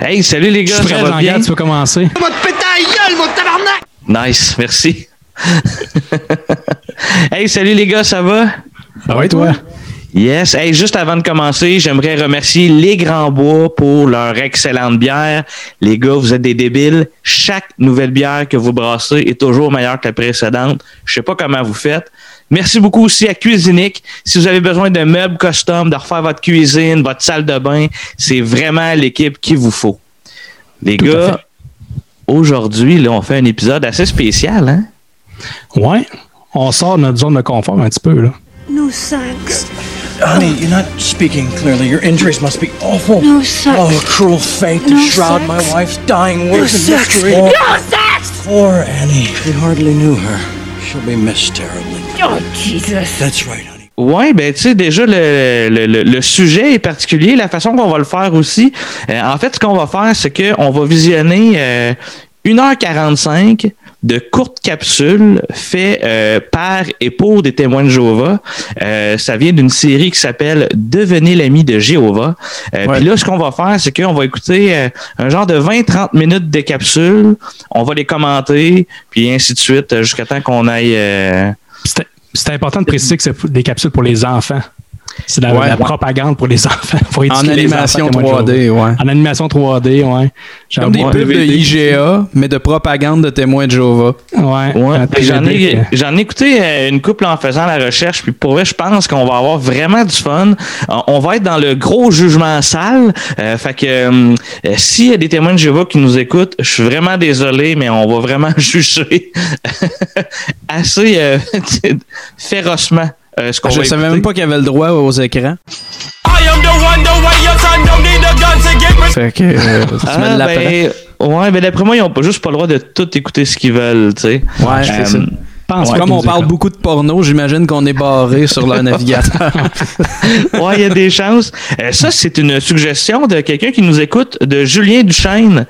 Hey, salut les gars, Je suis ça va bien? tu peux commencer? Nice, merci. hey, salut les gars, ça va? Ah ouais, toi? Yes. Hey, juste avant de commencer, j'aimerais remercier les Grands Bois pour leur excellente bière. Les gars, vous êtes des débiles. Chaque nouvelle bière que vous brassez est toujours meilleure que la précédente. Je sais pas comment vous faites. Merci beaucoup aussi à Cuisinique. Si vous avez besoin de meubles custom, de refaire votre cuisine, votre salle de bain, c'est vraiment l'équipe qu'il vous faut. Les Tout gars, aujourd'hui, là, on fait un épisode assez spécial, hein? Ouais. On sort de notre zone de confort un petit peu, là. No sex. Honey, you're not speaking clearly. Your injuries must be awful. No sex. Oh, cruel fate to No shroud sex. my wife's dying words in sex. mystery. No sex! Poor Annie. We hardly knew her. She'll be missed terribly. Oh, Jesus. That's right, honey. Ouais, ben tu sais déjà le, le, le- le sujet est particulier, la façon qu'on va le faire aussi. Euh, en fait, ce qu'on va faire, c'est que on va visionner euh, 1h45 de courtes capsules faites euh, par et pour des témoins de Jéhovah. Euh, ça vient d'une série qui s'appelle Devenez l'ami de Jéhovah. Euh, Ouais. Puis là, ce qu'on va faire, c'est qu'on va écouter euh, un genre de 20-30 minutes de capsules. On va les commenter, puis ainsi de suite, jusqu'à temps qu'on aille... euh, c'est important de préciser que c'est des capsules pour les enfants. C'est la, Ouais. la propagande pour les enfants. Pour En les animation enfants, témoins de 3D, Jéhovah. ouais. En animation 3D, ouais. Comme des pubs de. IGA, mais de propagande de témoins de Jéhovah. Ouais. Ouais, j'en ai, ai écouté euh, une couple en faisant la recherche, puis pour vrai, je pense qu'on va avoir vraiment du fun. Euh, On va être dans le gros jugement sale. Euh, fait que euh, euh, s'il y a des témoins de Jéhovah qui nous écoutent, je suis vraiment désolé, mais on va vraiment juger assez euh, férocement euh, ce qu'on Je va savais même pas qu'il y avait le droit aux écrans. Fait que euh, tu Ah, ben, ouais, mais d'après moi, ils ont pas juste pas le droit de tout écouter ce qu'ils veulent, tu sais. Ouais, c'est Euh, ça. pense ouais, Comme on parle beaucoup de porno, j'imagine qu'on est barré sur leur navigateur. Ouais, il y a des chances. Euh, ça, c'est une suggestion de quelqu'un qui nous écoute, de Julien Duchesne,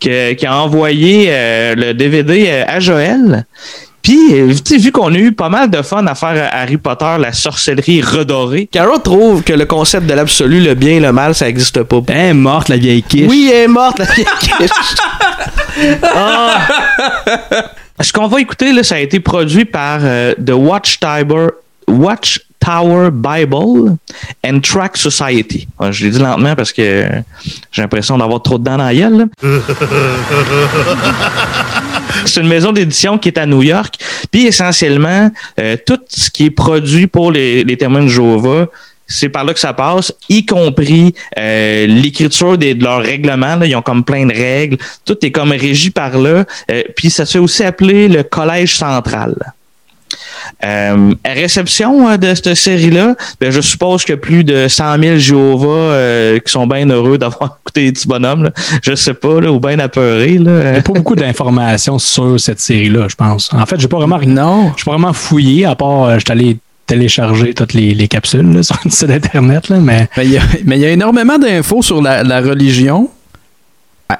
que- qui a envoyé euh, le DVD à Joël. Puis, euh, tu sais, vu qu'on a eu pas mal de fun à faire à Harry Potter, la sorcellerie redorée, Carol trouve que le concept de l'absolu, le bien et le mal, ça n'existe pas. Elle est morte, la vieille quiche. Oui, elle est morte, la vieille quiche. Ah. Ce qu'on va écouter, là, ça a été produit par euh, The Watchtower, Watchtower Bible and Track Society. Je l'ai dit lentement parce que j'ai l'impression d'avoir trop de dents dans la gueule. C'est une maison d'édition qui est à New York. Puis essentiellement, euh, tout ce qui est produit pour les, les témoins de Jéhovah, c'est par là que ça passe, y compris euh, l'écriture de leurs règlements. là. ils ont comme plein de règles. Tout est comme régi par là. Euh, puis ça se fait aussi appeler le Collège central. Euh, à réception euh, de cette série-là, ben, je suppose que plus de 100 000 Jéhovah euh, qui sont bien heureux d'avoir écouté les petits bonhommes. Là. Je sais pas, là, ou bien apeurés. Là. Il n'y a pas beaucoup d'informations sur cette série-là, je pense. En fait, j'ai pas vraiment non. Je suis pas vraiment fouillé, à part euh, je suis allé télécharger toutes les, les capsules là, sur le site internet, là, mais Mais il y a, mais il y a énormément d'infos sur la, la religion.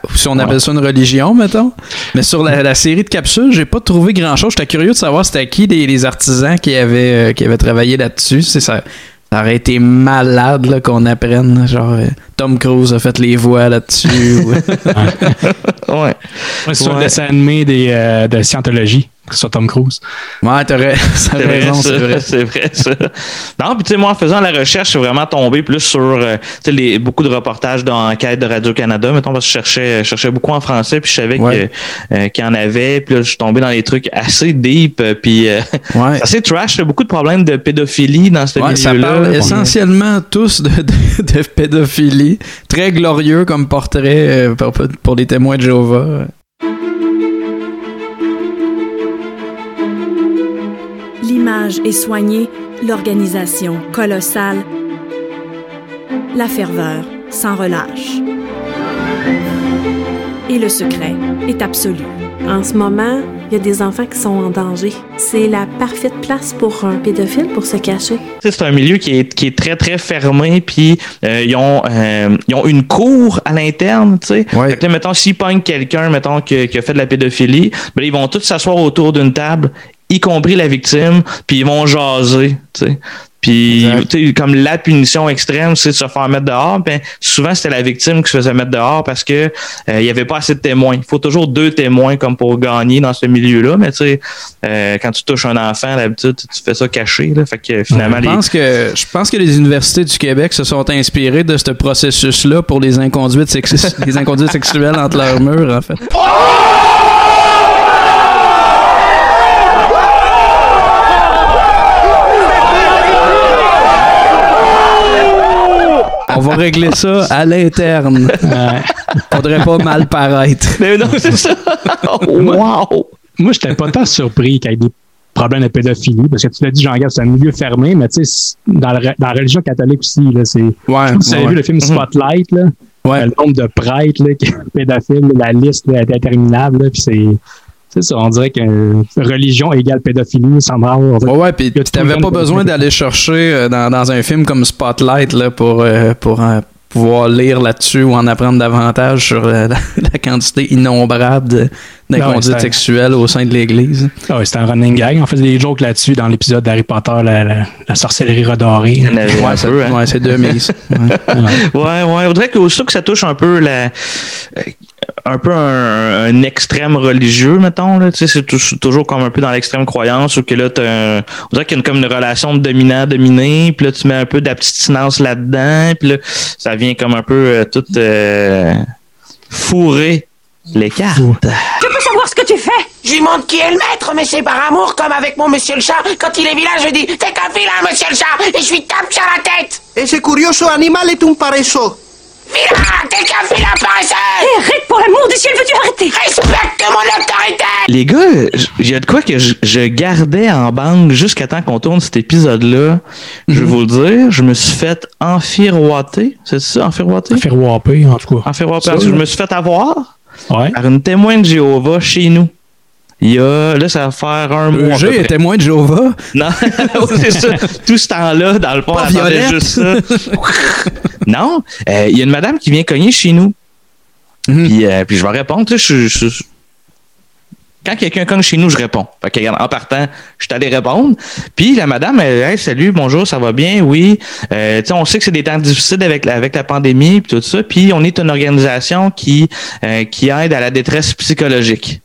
Ah, Si on appelle ça une religion, mettons. Mais sur la, la série de capsules, j'ai pas trouvé grand chose. J'étais curieux de savoir c'était qui les, les artisans qui avaient, euh, qui avaient travaillé là-dessus. C'est ça. Ça aurait été malade là, qu'on apprenne. Genre, euh, Tom Cruise a fait les voix là-dessus. ou- Ouais. Ouais, c'est sur le dessin animé des, euh, de scientologie, sur Tom Cruise? ouais, vrai, raison, ça. c'est vrai. C'est vrai, ça. Non, puis tu sais, moi, en faisant la recherche, je suis vraiment tombé plus sur euh, tu sais, les, beaucoup de reportages d'enquête de Radio-Canada, mettons, parce que je cherchais, je cherchais beaucoup en français, puis je savais Ouais. que, euh, qu'il y en avait, puis là, je suis tombé dans des trucs assez deep, euh, puis euh, Ouais. assez trash, il y a beaucoup de problèmes de pédophilie dans ce Ouais, ça milieu-là. parle Puis- essentiellement tous de, de- de pédophilie. Très glorieux comme portrait euh, pour, pour les témoins de Jéhovah. L'image est soignée, l'organisation colossale, la ferveur sans relâche. Et le secret est absolu. En ce moment, il y a des enfants qui sont en danger. C'est la parfaite place pour un pédophile pour se cacher. Tu sais, c'est un milieu qui est, qui est très, très fermé, puis euh, ils, ont, euh, ils ont une cour à l'interne, tu sais. Ouais. Là, mettons, s'ils pognent quelqu'un, mettons, qui, qui a fait de la pédophilie, ben, ils vont tous s'asseoir autour d'une table, y compris la victime, puis ils vont jaser, tu sais. Puis, Exact. tu sais, comme la punition extrême, c'est de se faire mettre dehors. Ben, souvent, c'était la victime qui se faisait mettre dehors parce que euh, il y avait pas assez de témoins. Il faut toujours deux témoins comme pour gagner dans ce milieu-là. Mais tu sais, euh, quand tu touches un enfant, d'habitude, tu fais ça caché. Là. Fait que finalement, Je les, pense, que, je pense que les universités du Québec se sont inspirées de ce processus-là pour les inconduites, sexu- les inconduites sexuelles entre leurs murs, en fait. On va régler ça à l'interne. Faudrait pas mal paraître. Mais non, c'est ça. wow! Moi, j'étais pas tant surpris qu'il y ait des problèmes de pédophilie, parce que tu l'as dit, Jean-Gab, c'est un milieu fermé, mais tu sais, dans, la- dans la religion catholique aussi, là, c'est. Ouais, vous avez ouais. vu le film Spotlight, là. Ouais. Le nombre de prêtres, là, qui sont pédophiles, la liste là, est interminable, là, puis c'est. C'est ça, on dirait que religion égale pédophilie, sans me rendre. Ouais, ouais, puis t'avais pas besoin d'aller chercher euh, dans, dans un film comme Spotlight là, pour, euh, pour euh, pouvoir lire là-dessus ou en apprendre davantage sur la, la- la quantité innombrable Ouais, c'est- sexuelles au sein de l'Église. Ah ouais, c'était un running gag. On faisait des jokes là-dessus dans l'épisode d'Harry Potter, la, la, la sorcellerie redorée. Un Ouais, c'est hein. ouais, c'est deux mises. Ouais. Ouais, ouais. On dirait que que ça touche un peu la, euh, un peu un, un extrême religieux, mettons, là. Tu sais, c'est tou- c'est toujours comme un peu dans l'extrême croyance ou que là, t'as un- on dirait qu'il y a une, comme une relation de dominant-dominé, puis là, tu mets un peu d'abstinence là-dedans, puis là, ça vient comme un peu euh, tout euh, fourrer les cartes. Je peux savoir ce que tu fais? Je lui montre qui est le maître, mais c'est par amour, comme avec mon monsieur le chat. Quand il est vilain, je dis T'es qu'un vilain, monsieur le chat, et je lui tape sur la tête. Ese curioso animal est un pareso. Vilain, t'es qu'un vilain paresseux. Eh, Arrête pour l'amour du ciel, veux-tu arrêter Respecte mon autorité. Les gars, il y a de quoi que je, je gardais en banque jusqu'à temps qu'on tourne cet épisode-là. Je vais vous le dire, je me suis fait enfiroiter. C'est ça, enfiroiter? Wapper, en tout cas. Enfiroiter. Ça, parce que je me suis fait avoir Ouais. par une témoin de Jéhovah chez nous. Il y a, là, ça va faire un mois. près. est témoin de Jéhovah. Non, c'est ça. Tout ce temps-là, dans le attendait Violette. juste ça. non, euh, il y a une madame qui vient cogner chez nous. Mhm. Puis, euh, puis je vais répondre. Tu sais, je, je- je- quand quelqu'un cogne chez nous, je réponds. Fait que, regarde, en partant, je suis allé répondre. Puis la madame, elle, Hey, salut, bonjour, ça va bien, oui. Euh, on sait que c'est des temps difficiles avec la, avec la pandémie puis tout ça. Puis on est une organisation qui qui aide à la détresse psychologique.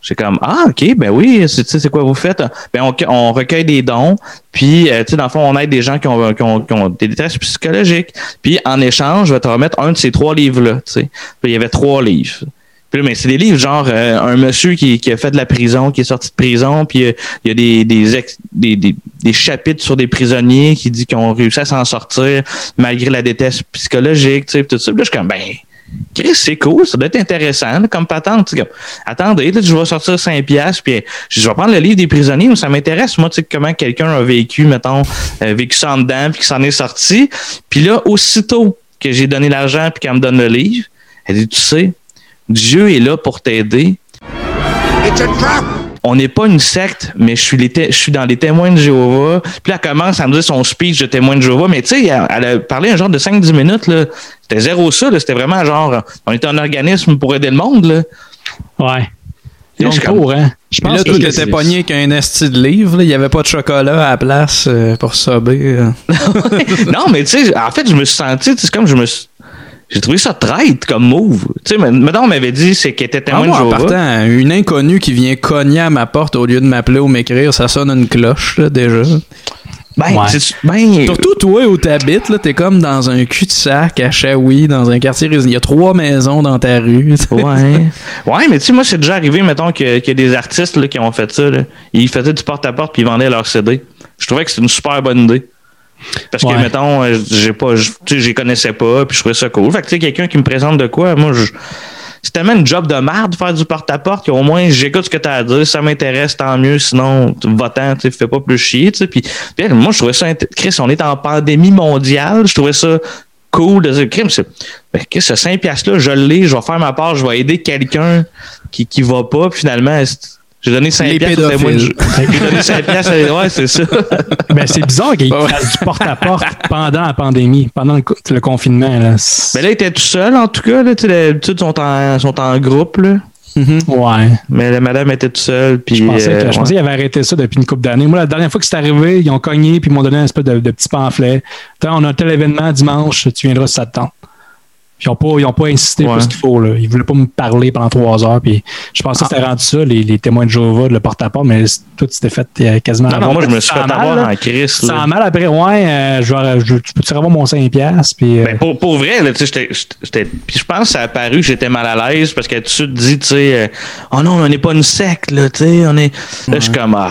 J'ai comme ah ok ben oui c'est tu sais, c'est quoi vous faites? Ben on, on recueille des dons puis euh, tu dans le fond on aide des gens qui ont, qui ont, des détresses psychologiques. Puis en échange je vais te remettre un de ces trois livres là tu sais. Il y avait trois livres. Puis mais c'est des livres genre euh, un monsieur qui, a fait de la prison qui est sorti de prison puis euh, il y a des chapitres sur des prisonniers qui dit qu'ils ont réussi à s'en sortir malgré la détresse psychologique tu sais tout ça. Puis là je suis comme ben c'est cool, ça doit être intéressant comme patente. comme, Attendez, là, je vais sortir 5 piastres, puis je vais prendre le livre des prisonniers, mais ça m'intéresse, moi, comment quelqu'un a vécu, mettons, euh, vécu ça en dedans, puis qui s'en est sorti. Puis là, aussitôt que j'ai donné l'argent, puis qu'elle me donne le livre, elle dit, tu sais, Dieu est là pour t'aider. It's a trap. On n'est pas une secte, mais je suis, les je suis dans les témoins de Jéhovah. Puis là, elle commence à me dire son speech de témoin de Jéhovah. Mais tu sais, elle, elle a parlé un genre de 5-10 minutes. là. C'était zéro ça. là. C'était vraiment genre, on était un organisme pour aider le monde. Là. Ouais. Là, je comme- tour, hein. Je pense là, que t'étais pogné qu'un esti de livre. là. Il n'y avait pas de chocolat à la place euh, pour sober. euh. non, mais tu sais, en fait, je me suis senti, tu sais, c'est comme je me suis. J'ai trouvé ça traite comme move. Tu sais, maintenant, on m'avait dit c'est qu'elle était Ah, témoin moi, de en partant, une inconnue qui vient cogner à ma porte au lieu de m'appeler ou m'écrire, ça sonne une cloche, là, déjà. Ben, Ouais. ben, Surtout toi où t'habites, là, t'es comme dans un cul-de-sac à Chaoui, dans un quartier résident. Il y a trois maisons dans ta rue. Ouais. Ouais, mais tu sais, moi, c'est déjà arrivé, mettons, que- qu'il y a des artistes là, qui ont fait ça. Là. Ils faisaient du porte-à-porte puis ils vendaient leurs CD. Je trouvais que c'était une super bonne idée. Parce que, mettons, euh, j'ai pas, j'y connaissais pas, puis je trouvais ça cool. Fait que, tu sais, quelqu'un qui me présente de quoi, moi, je. C'est tellement une job de merde de faire du porte-à-porte qu'au moins j'écoute ce que tu as à dire. Ça m'intéresse, tant mieux. Sinon, va-t'en, tu fais pas plus chier, tu sais. Puis, puis, moi, je trouvais ça. Chris, on est en pandémie mondiale. Je trouvais ça cool de dire, Crime, c'est. Ben, Chris, ce 5 piastres-là, je l'ai, je vais faire ma part, je vais aider quelqu'un qui, qui va pas. Puis finalement, j'ai donné 5 Les piastres de- pédophiles. J'ai donné 5 piastres. Ouais, c'est ça. Ben, c'est bizarre qu'ils Ouais. fassent du porte-à-porte pendant la pandémie, pendant le, co- le confinement. Là. Mais là, il était tout seul, en tout cas. Là, tu sais, d'habitude, ils sont en, sont en groupe. Là. Ouais. Mais la madame était toute seule. Puis, Je pensais, que- euh, pensais qu'ils avaient arrêté ça depuis une couple d'années. Moi, la dernière fois que c'est arrivé, ils ont cogné puis ils m'ont donné un espèce de, de petit pamphlet. Attends, on a un tel événement dimanche, tu viendras si ça te tente. Ils n'ont pas, ils ont pas insisté Ouais. plus qu'il faut. Là. Ils voulaient pas me parler pendant trois heures. Puis je pensais que c'était rendu ça, les, les témoins de Jéhovah, de le porte-à-porte, mais tout s'était fait euh, quasiment. Non, non, moi, je me suis fait avoir là. en crise. Sent mal après, ouais, euh, je vais- je- tu peux-tu avoir mon 5$? piastres, Puis, euh, Ben, pour, pour vrai, là, tu sais, j'étais- j'étais- puis je pense que ça a apparu que j'étais mal à l'aise parce que tu te dis, tu sais, euh, oh non, on n'est pas une secte, là, tu sais, on est. Là, je suis comme, ah,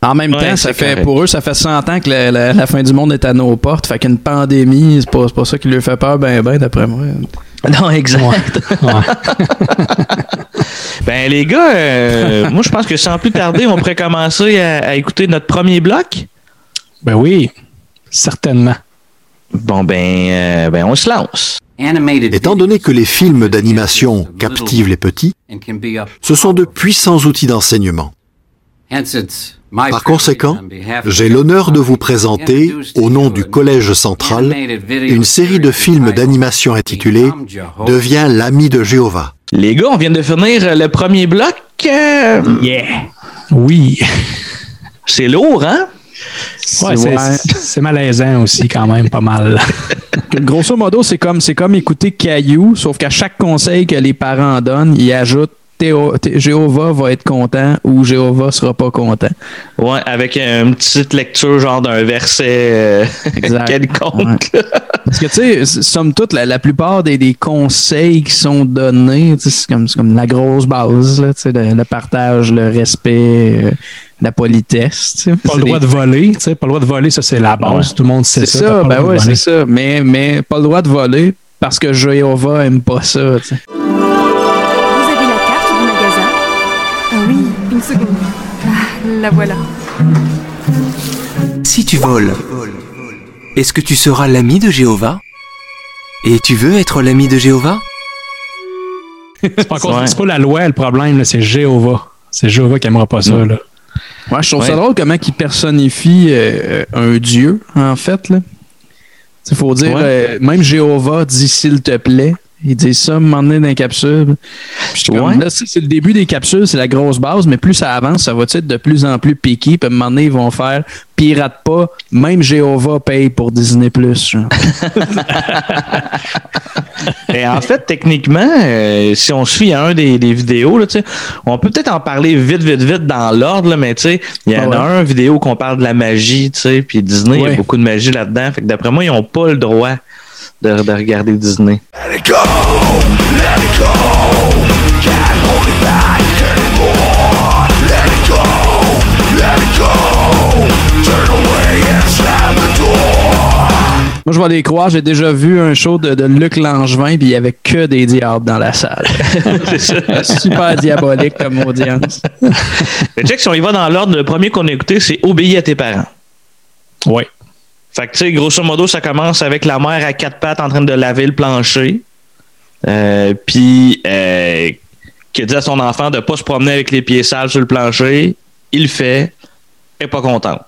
En même Ouais, temps, ça fait correct. pour eux, ça fait 100 ans que la, la- la fin du monde est à nos portes. Fait qu'une pandémie, c'est pas, c'est pas ça qui leur fait peur, ben ben, d'après moi. non, exact. ouais. Ben, les gars, euh, moi, je pense que sans plus tarder, on pourrait commencer à, à écouter notre premier bloc. Ben oui, certainement. Bon, ben, euh, ben on se lance. Étant donné que les films d'animation captivent les petits, ce sont de puissants outils d'enseignement. Par conséquent, j'ai l'honneur de vous présenter, au nom du Collège central, une série de films d'animation intitulée Deviens l'ami de Jéhovah. Les gars, on vient de finir le premier bloc. Euh, Yeah. Oui. c'est lourd, hein? Ouais, c'est- c'est malaisant aussi, quand même, pas mal. Grosso modo, c'est comme, c'est comme écouter Caillou, sauf qu'à chaque conseil que les parents donnent, ils ajoutent Théo- Thé- Jéhovah va être content ou Jéhovah sera pas content? Ouais, avec une petite lecture, genre d'un verset euh, quelconque. Parce que, tu sais, somme toute, la, la plupart des, des conseils qui sont donnés, tu sais, c'est comme, c'est comme la grosse base, là, tu sais, le, le partage, le respect, euh, la politesse. tu sais. Pas le C'est droit des- de voler, tu sais, pas le droit de voler, ça c'est la base, tout le monde sait C'est ça. ça, t'as pas ben de c'est ça. Mais, mais pas le droit de voler parce que Jéhovah aime pas ça, tu sais. Une seconde. Ah, la voilà. Si tu voles, est-ce que tu seras l'ami de Jéhovah? Et tu veux être l'ami de Jéhovah? C'est pas, pas la loi le problème, là, c'est Jéhovah. C'est Jéhovah qui aimera pas ça. Là. Ouais, je trouve ça drôle comment il personnifie euh, un dieu, en fait. là. Il faut dire, Ouais. euh, même Jéhovah dit s'il te plaît. Il dit ça, un moment donné dans les capsules. Ouais. Là, c'est le début des capsules, c'est la grosse base, mais plus ça avance, ça va être de plus en plus piqué. Puis à un moment donné, ils vont faire pirate pas, même Jéhovah paye pour Disney. Et en fait, techniquement, euh, si on suit un des, des vidéos, là, tu sais, on peut peut-être en parler vite, vite, vite dans l'ordre, mais tu sais, il y en Ah a ouais. un vidéo qu'on parle de la magie, tu sais, puis Disney, il y a beaucoup de magie là-dedans. Fait que d'après moi, ils n'ont pas le droit de, de regarder Disney. Moi, je vais les croire, j'ai déjà vu un show de, de Luc Langevin, puis il y avait que des diables dans la salle. Super diabolique comme audience. Mais check, si on y va dans l'ordre, le premier qu'on a écouté, c'est Obéis à tes parents. Oui. Fait que, tu sais, grosso modo, ça commence avec la mère à quatre pattes en train de laver le plancher. Euh, Puis, euh, qui dit à son enfant de pas se promener avec les pieds sales sur le plancher. Il fait. Elle est pas content.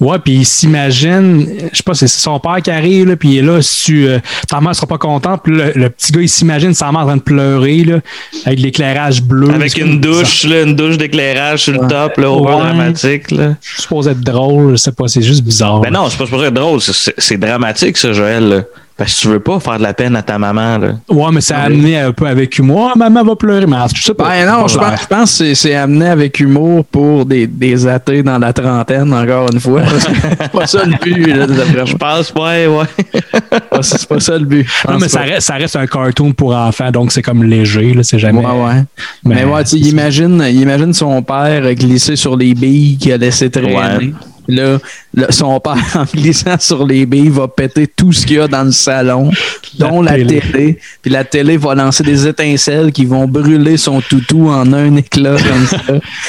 Ouais, puis il s'imagine, je sais pas, c'est son père qui arrive, là, puis il est là, si tu, euh, ta mère sera pas contente, puis le, le petit gars, il s'imagine sa mère en train de pleurer, là, avec l'éclairage bleu. Avec une douche, là, une douche d'éclairage sur le top, là, au Ouais. dramatique. Là. Je suppose être drôle, je sais pas, c'est juste bizarre. Ben non, c'est pas supposé être drôle. c'est dramatique, ça, Joël. là. Parce que tu veux pas faire de la peine à ta maman. Là. Ouais, mais ça a amené un peu avec humour. Ah, maman va pleurer, mais je sais pas. Ben non, je pense, je pense que c'est- c'est amené avec humour pour des, des athées dans la trentaine, encore une fois. C'est pas ça le but, là, d'après Je pense, ouais, ouais. C'est pas- C'est pas ça le but. Non, mais ça reste, ça reste un cartoon pour enfants, donc c'est comme léger, là, c'est jamais. Ouais, ouais. Mais, ouais, tu imagine, imagine son père glisser sur les billes qu'il a laissé traîner. Ouais. Là, là, son père, en glissant sur les billes, va péter tout ce qu'il y a dans le salon, dont la télé. télé. Puis la télé va lancer des étincelles qui vont brûler son toutou en un éclat comme ça.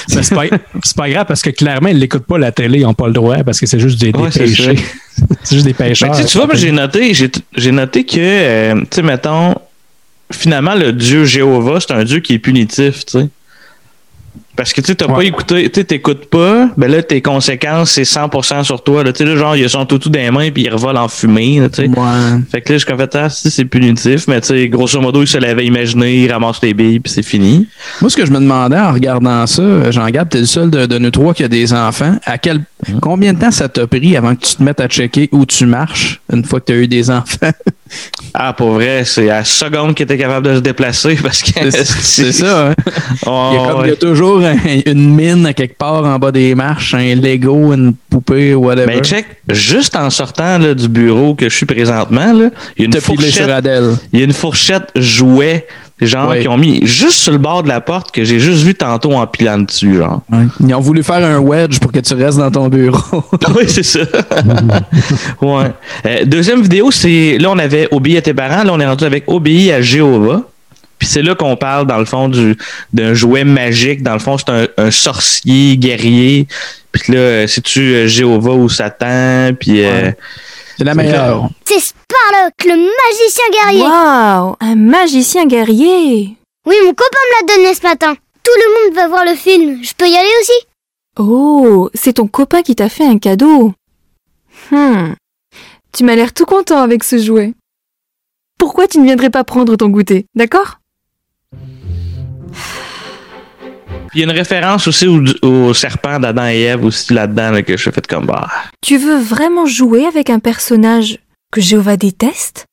C'est pas, c'est pas grave parce que clairement, ils l'écoutent pas la télé, ils n'ont pas le droit parce que c'est juste des, des Ouais, c'est péchés. c'est juste des Mais pécheurs. tu vois, j'ai noté, j'ai j'ai noté que, euh, tu sais, mettons, finalement, le dieu Jéhovah, c'est un dieu qui est punitif, tu sais. Parce que tu t'as pas écouté, tu t'écoutes pas, ben là, tes conséquences, c'est 100% sur toi. Là, tu sais, là, genre, il a son toutou dans les mains puis il revole en fumée, tu sais. Fait que là, je suis fait, ah, si, c'est punitif, mais tu sais, grosso modo, il se l'avait imaginé, il ramasse les billes puis c'est fini. Moi, ce que je me demandais en regardant ça, Jean-Gab, t'es le seul de, de nous trois qui a des enfants. À quel, combien de temps ça t'a pris avant que tu te mettes à checker où tu marches une fois que tu as eu des enfants? Ah, pour vrai, c'est à la seconde qu'il était capable de se déplacer parce que. C'est ça, hein? Oh, il, y a comme- il y a ouais. toujours un- une mine à quelque part en bas des marches, un Lego, une poupée, whatever. Ben, check, juste en sortant là, du bureau que je suis présentement, là, il y a une fourchette. Il y a une fourchette jouet, genre, Ouais. qui ont mis juste sur le bord de la porte que j'ai juste vu tantôt en pilant dessus, genre. Ils ont voulu faire un wedge pour que tu restes dans ton bureau. oui, c'est ça. ouais. Euh, deuxième vidéo, c'est là, on avait obéi à tes parents, là, on est rendu avec obéi à Jéhovah. Puis c'est là qu'on parle, dans le fond, du d'un jouet magique. Dans le fond, c'est un, un sorcier guerrier. Puis là, euh, c'est-tu euh, Jéhovah ou Satan? Puis. euh, C'est la meilleure. C'est Sparlock, le magicien guerrier. Waouh, un magicien guerrier. Oui, mon copain me l'a donné ce matin. Tout le monde va voir le film. Je peux y aller aussi? Oh, c'est ton copain qui t'a fait un cadeau. Hmm. Tu m'as l'air tout content avec ce jouet. Pourquoi tu ne viendrais pas prendre ton goûter, d'accord? Puis il y a une référence aussi au, au serpent d'Adam et Ève aussi là-dedans là, que je fais comme bah. Tu veux vraiment jouer avec un personnage que Jéhovah déteste?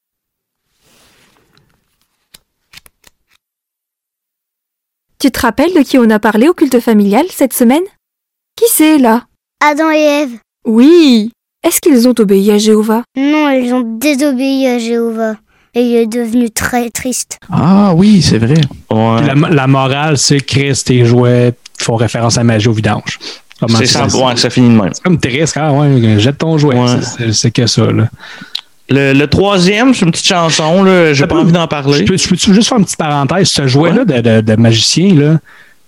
Tu te rappelles de qui on a parlé au culte familial cette semaine? Qui c'est là? Adam et Ève. Oui. Est-ce qu'ils ont obéi à Jéhovah? Non, ils ont désobéi à Jéhovah. Et il est devenu très triste. Ah oui, c'est vrai. Ouais. La, la morale, c'est Christ et jouets font référence à magie au vidange. C'est ça- sans- ouais, ça finit de même. C'est comme triste, ah ouais, jette ton jouet. Ouais. C'est- que ça, là. Le, le troisième, c'est une petite chanson, là. J'ai pas envie d'en parler. Je peux, je peux-tu juste faire une petite parenthèse? Ce jouet-là de, de- de magicien, là,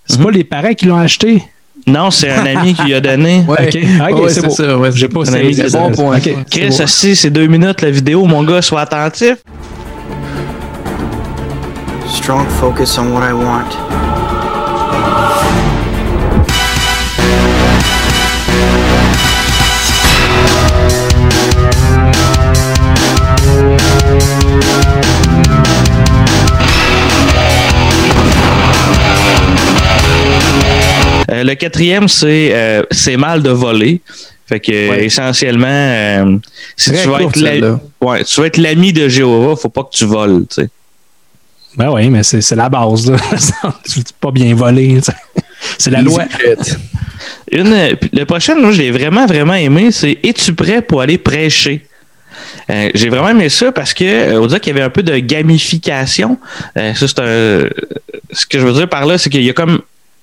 c'est Mhm. pas les parents qui l'ont acheté? Non, c'est un ami qui lui a donné. Ok, ok, Ouais, c'est ça, ouais, J'ai pas Un ami c'est- qui- bon point. Chris, c'est deux minutes la vidéo, mon gars, sois attentif. Strong focus on what I want. Euh, le quatrième, c'est euh, c'est mal de voler. Fait que Ouais. essentiellement, euh, si tu vas courte, être ouais, tu vas être l'ami de Jéhovah, faut pas que tu voles, tu sais. Ben oui, mais c'est c'est la base, là. tu pas bien voler, tu sais. C'est la loi. Une, euh, le prochain, moi, je l'ai vraiment, vraiment aimé, c'est Es-tu prêt pour aller prêcher? Euh, j'ai vraiment aimé ça parce que euh, on dirait qu'il y avait un peu de gamification. Euh, ça, c'est un- ce que je veux dire par là, c'est qu'il y a comme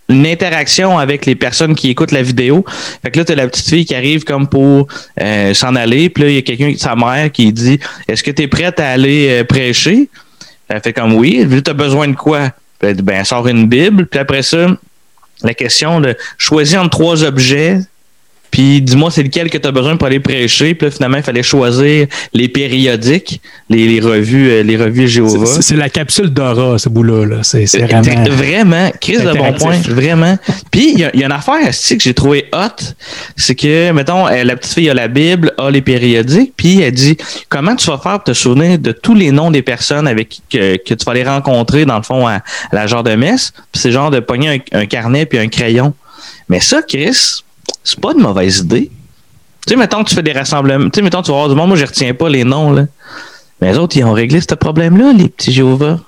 une interaction avec les personnes qui écoutent la vidéo. Fait que là, t'as la petite fille qui arrive comme pour euh, s'en aller. Puis là, il y a quelqu'un, sa mère, qui dit Est-ce que tu es prête à aller euh, prêcher? Elle fait comme oui. Tu as besoin de quoi? Ben, elle sort une Bible. Puis après ça, la question de choisir entre trois objets, puis dis-moi c'est lequel que tu as besoin pour aller prêcher? Puis là, finalement, il fallait choisir les périodiques, les, les revues, euh, les revues Jéhovah. C'est- la capsule d'Aura, ce bout-là. Là. C'est c'est Euh, vraiment. Vraiment, crise de bon point, vraiment. Puis il y, a- il y a une affaire esti, que j'ai trouvé hot, c'est que mettons euh, la petite fille a la Bible, a les périodiques, puis elle dit comment tu vas faire pour te souvenir de tous les noms des personnes avec qui que, que tu vas les rencontrer dans le fond à, à la genre de messe? Puis c'est genre de pogner un, un carnet puis un crayon. Mais ça, Chris, c'est pas une mauvaise idée. Tu sais, mettons que tu fais des rassemblements, tu sais, mettons tu vas voir du monde, moi je retiens pas les noms là. Mais les autres, ils ont réglé ce problème-là, les petits Jéhovah.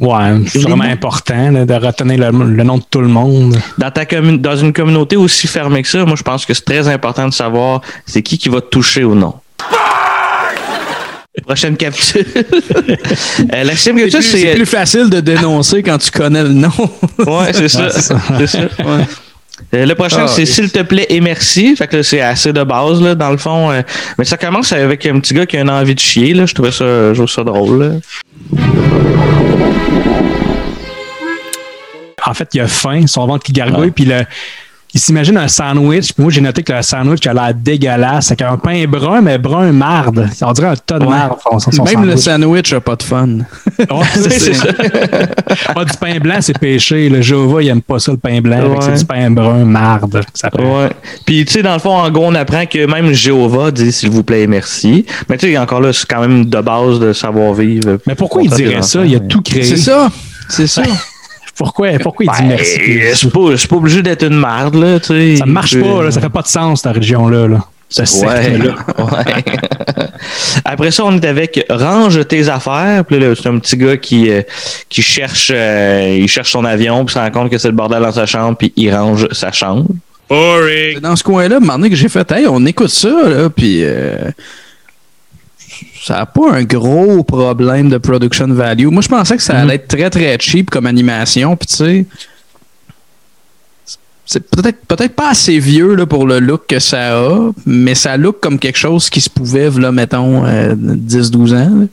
Ouais, c'est vraiment important là, de retenir le, le nom de tout le monde. dans ta dans une communauté aussi fermée que ça, moi je pense que c'est très important de savoir c'est qui qui va te toucher ou non. Prochaine capsule. Euh, la C'est capsule, plus, c'est c'est. plus facile de dénoncer quand tu connais le nom. Ouais, c'est ça. Ouais, c'est ça. C'est ça, ouais. Euh, le prochain, Ah, c'est s'il te plaît et merci. Fait que là, c'est assez de base, là, dans le fond. euh, mais ça commence avec un petit gars qui a une envie de chier, là. Je trouvais ça, je trouve ça drôle, là. En fait, il a faim, son ventre qui gargouille, puis le, il s'imagine un sandwich. Puis moi, j'ai noté que le sandwich a l'air dégueulasse. C'est un pain brun, mais brun marde. On dirait un tas de Ouais. marde. son- son Même le sandwich. sandwich a pas de fun. Ouais, c'est ça. Ah, du pain blanc, c'est péché. Le Jéhovah, il aime pas ça, le pain blanc. C'est du pain brun marde. Ça. Ouais. Puis, tu sais, dans le fond, en gros, on apprend que même Jéhovah dit s'il vous plaît et merci. Mais tu sais, encore là, c'est quand même de base de savoir-vivre. Mais pourquoi il dirait ça? Il a tout créé. C'est ça. C'est ça. Pourquoi, pourquoi il dit Ben, merci? Pas, c'est pas obligé d'être une marde, là, tu sais. Ça marche pas, là, ça fait pas de sens, cette religion-là. Là. Ce Ouais. ouais. Après ça, on est avec range tes affaires. Puis là, c'est un petit gars qui euh, qui cherche euh, il cherche son avion, puis se rend compte que c'est le bordel dans sa chambre, puis il range sa chambre. Dans ce coin-là, un moment donné, que j'ai fait, hey, on écoute ça, là, puis euh, ça n'a pas un gros problème de production value. Moi, je pensais que ça allait être très, très cheap comme animation, puis tu sais, c'est peut-être peut-être pas assez vieux là, pour le look que ça a, mais ça look comme quelque chose qui se pouvait, là, mettons, euh, 10-12 ans. là.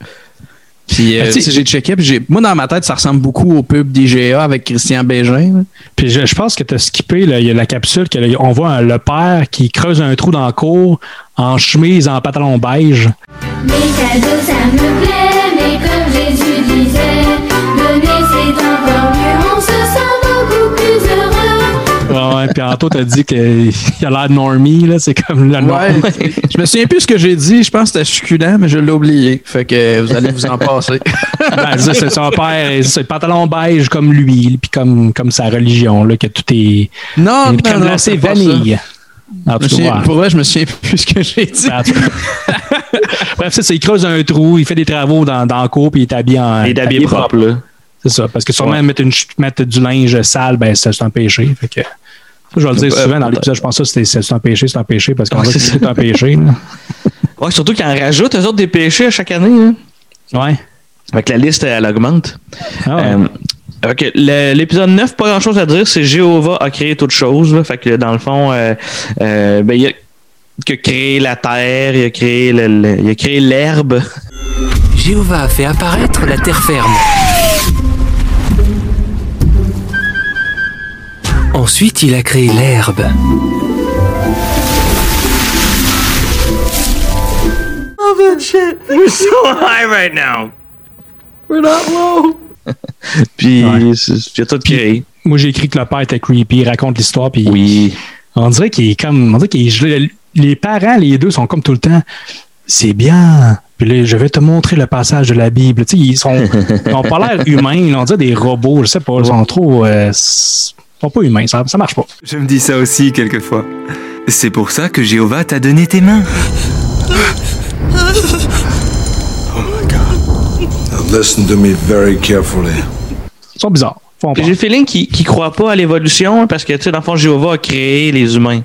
Puis, euh, sais, j'ai checké, puis moi, dans ma tête, ça ressemble beaucoup au pub d'IGA avec Christian Bégin. Puis je, je pense que tu as skippé, là, y a la capsule, que, là, on voit un- le père qui creuse un trou dans la cour en chemise, en pantalon beige. Les cadeaux, ça me plaît, mais comme Jésus disait, donner c'est encore mieux, on se sent beaucoup plus heureux. Ouais, ouais, puis Anto t'a dit qu'il a l'air normie, là, c'est comme le nom. Ouais. je me souviens plus ce que j'ai dit. Je pense que c'était succulent, mais je l'ai oublié. Fait que vous allez vous en passer. Ben, ça, c'est son père, c'est le pantalon beige comme lui, puis comme, comme sa religion, là, que tout est. Non, non, non, c'est pas vanille. En Je me tout souviens- cas, ouais. pour vrai, je me souviens plus ce que j'ai dit. Bref, c'est ça, il creuse un trou, il fait des travaux dans, dans la cour, puis il est habillé en. Il est habillé propre, là. C'est ça, parce que sûrement Ouais. mettre, une, mettre du linge sale, ben, c'est un péché. Fait que, ça, je vais le dire souvent dans l'épisode, je pense que c'est un péché, c'est un péché, parce qu'on Ouais, voit que c'est un péché. Ouais, surtout qu'ils en rajoutent, eux autres, des péchés à chaque année. Hein. Ouais. Fait que la liste, elle augmente. Ah ouais. Euh, ok, le- L'épisode 9, pas grand chose à dire, c'est Jéhovah a créé toute chose. Fait que dans le fond, euh, euh, ben, il a, il a créé la terre, il a créé le- le- il a créé l'herbe. Jéhovah a fait apparaître la terre ferme. Ensuite, il a créé l'herbe. Oh, shit. We're so high right now. We're not low. Puis c'est- il a tout créé. Moi, j'ai écrit que le père était creepy, il raconte l'histoire, puis Oui. on dirait qu'il est comme. On dirait qu'il est gelé. Les parents, les deux, sont comme tout le temps. C'est bien. Puis là, je vais te montrer le passage de la Bible. Tu sais, ils sont, ils ont pas l'air humains. là. On dirait des robots. Je sais pas. Ils sont trop. euh, ils sont pas humains. Ça, ça marche pas. Je me dis ça aussi quelquefois. C'est pour ça que Jéhovah t'a donné tes mains. Now listen to me very carefully. Ils sont bizarres. J'ai le feeling qu'il qu'il croit pas à l'évolution parce que, tu sais, dans le fond, Jéhovah a créé les humains.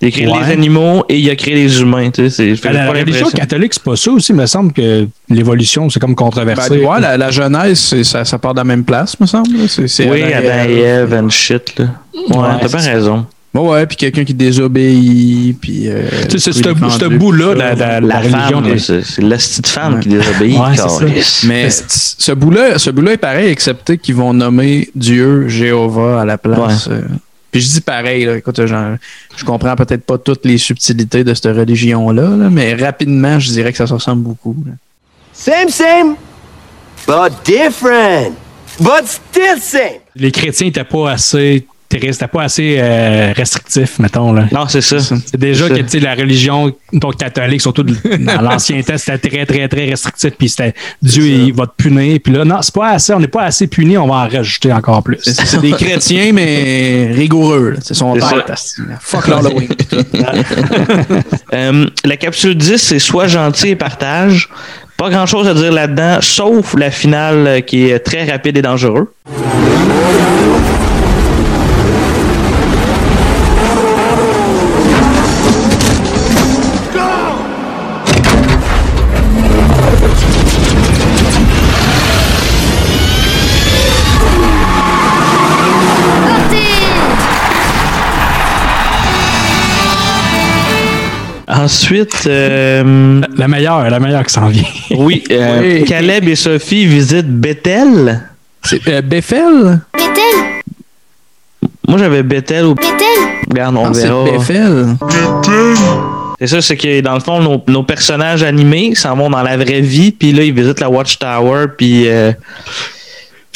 Il a créé Ouais. les animaux et il a créé les humains. Tu sais, c'est- fait À la pas religion catholique, c'est pas ça aussi. Il me semble que l'évolution, c'est comme controversé. Ben, ouais, la, la Genèse, ça, ça part de la même place, me semble. là. C'est, c'est Oui, Adam et Ève and shit, là. Ouais, Ouais, t'as pas c'est- raison. Ouais, ouais, puis quelqu'un qui désobéit, puis... euh, Tu sais, c'est est ce- bout-là, la- la- La, religion c'est la petite femme Ouais. qui désobéit. Ouais, ça. Mais c- ce bout-là, ce bout-là est pareil, excepté qu'ils vont nommer Dieu Jéhovah à la place. euh. Puis je dis pareil, là, écoute, genre, je comprends peut-être pas toutes les subtilités de cette religion-là, là, mais rapidement, je dirais que ça se ressemble beaucoup. là. Same, same, but different. But still same. Les chrétiens n'étaient pas assez n'étaient pas assez euh, restrictifs, mettons. Là. Non, c'est ça. C'est déjà que ça. tu sais, la religion donc, catholique, surtout de- dans l'Ancien Temps, c'était très, très, très restrictif. Puis c'était Dieu, il va te punir. Puis là, non, c'est pas assez, on n'est pas assez puni, on va en rajouter encore plus. C'est, des chrétiens, mais rigoureux. C'est son. Fuck l'Halloween. Euh, la capsule 10, c'est soit gentil et partage. Pas grand chose à dire là-dedans, sauf la finale euh, qui est très rapide et dangereux. Ensuite, euh, La meilleure, la meilleure qui s'en vient. oui, euh, Oui. Caleb et Sophie visitent Bethel. c'est euh, Bethel? Moi, j'avais Bethel ou. Bethel Regarde, on Ah, c'est verra. Bethel. C'est ça, c'est que dans le fond, nos, nos personnages animés s'en vont dans la vraie vie, puis là, ils visitent la Watchtower, puis. euh,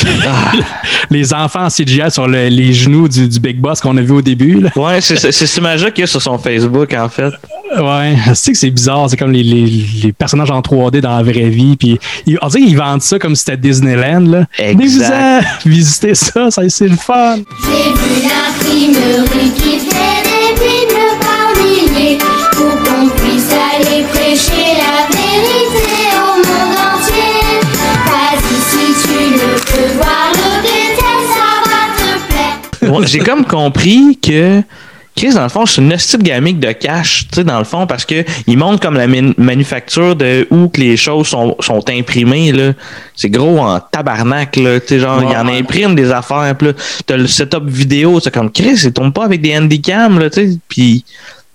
Les enfants en CGI sur le- les genoux du, du Big Boss qu'on a vu au début. Là. Ouais, c'est c'est- c'est cette image-là qu'il y a sur son Facebook, en fait. Ouais, c'est que c'est bizarre. C'est comme les, les, les personnages en 3D dans la vraie vie. Puis ils, on dirait qu'ils vendent ça comme si c'était Disneyland. Là. Exact. Venez-vous-en, visitez ça, ça c'est le fun. J'ai vu l'imprimerie qui fait J'ai comme compris que Chris, dans le fond, c'est une hostie gamique de cash, tu sais, dans le fond, parce que ils montrent comme la man- manufacture de où que les choses sont, sont imprimées, là. C'est gros en tabarnak, là. Tu sais, genre, ils en impriment des affaires, puis là, t'as le setup vidéo, c'est comme Chris, ils tombent pas avec des handycams, là, tu sais, puis,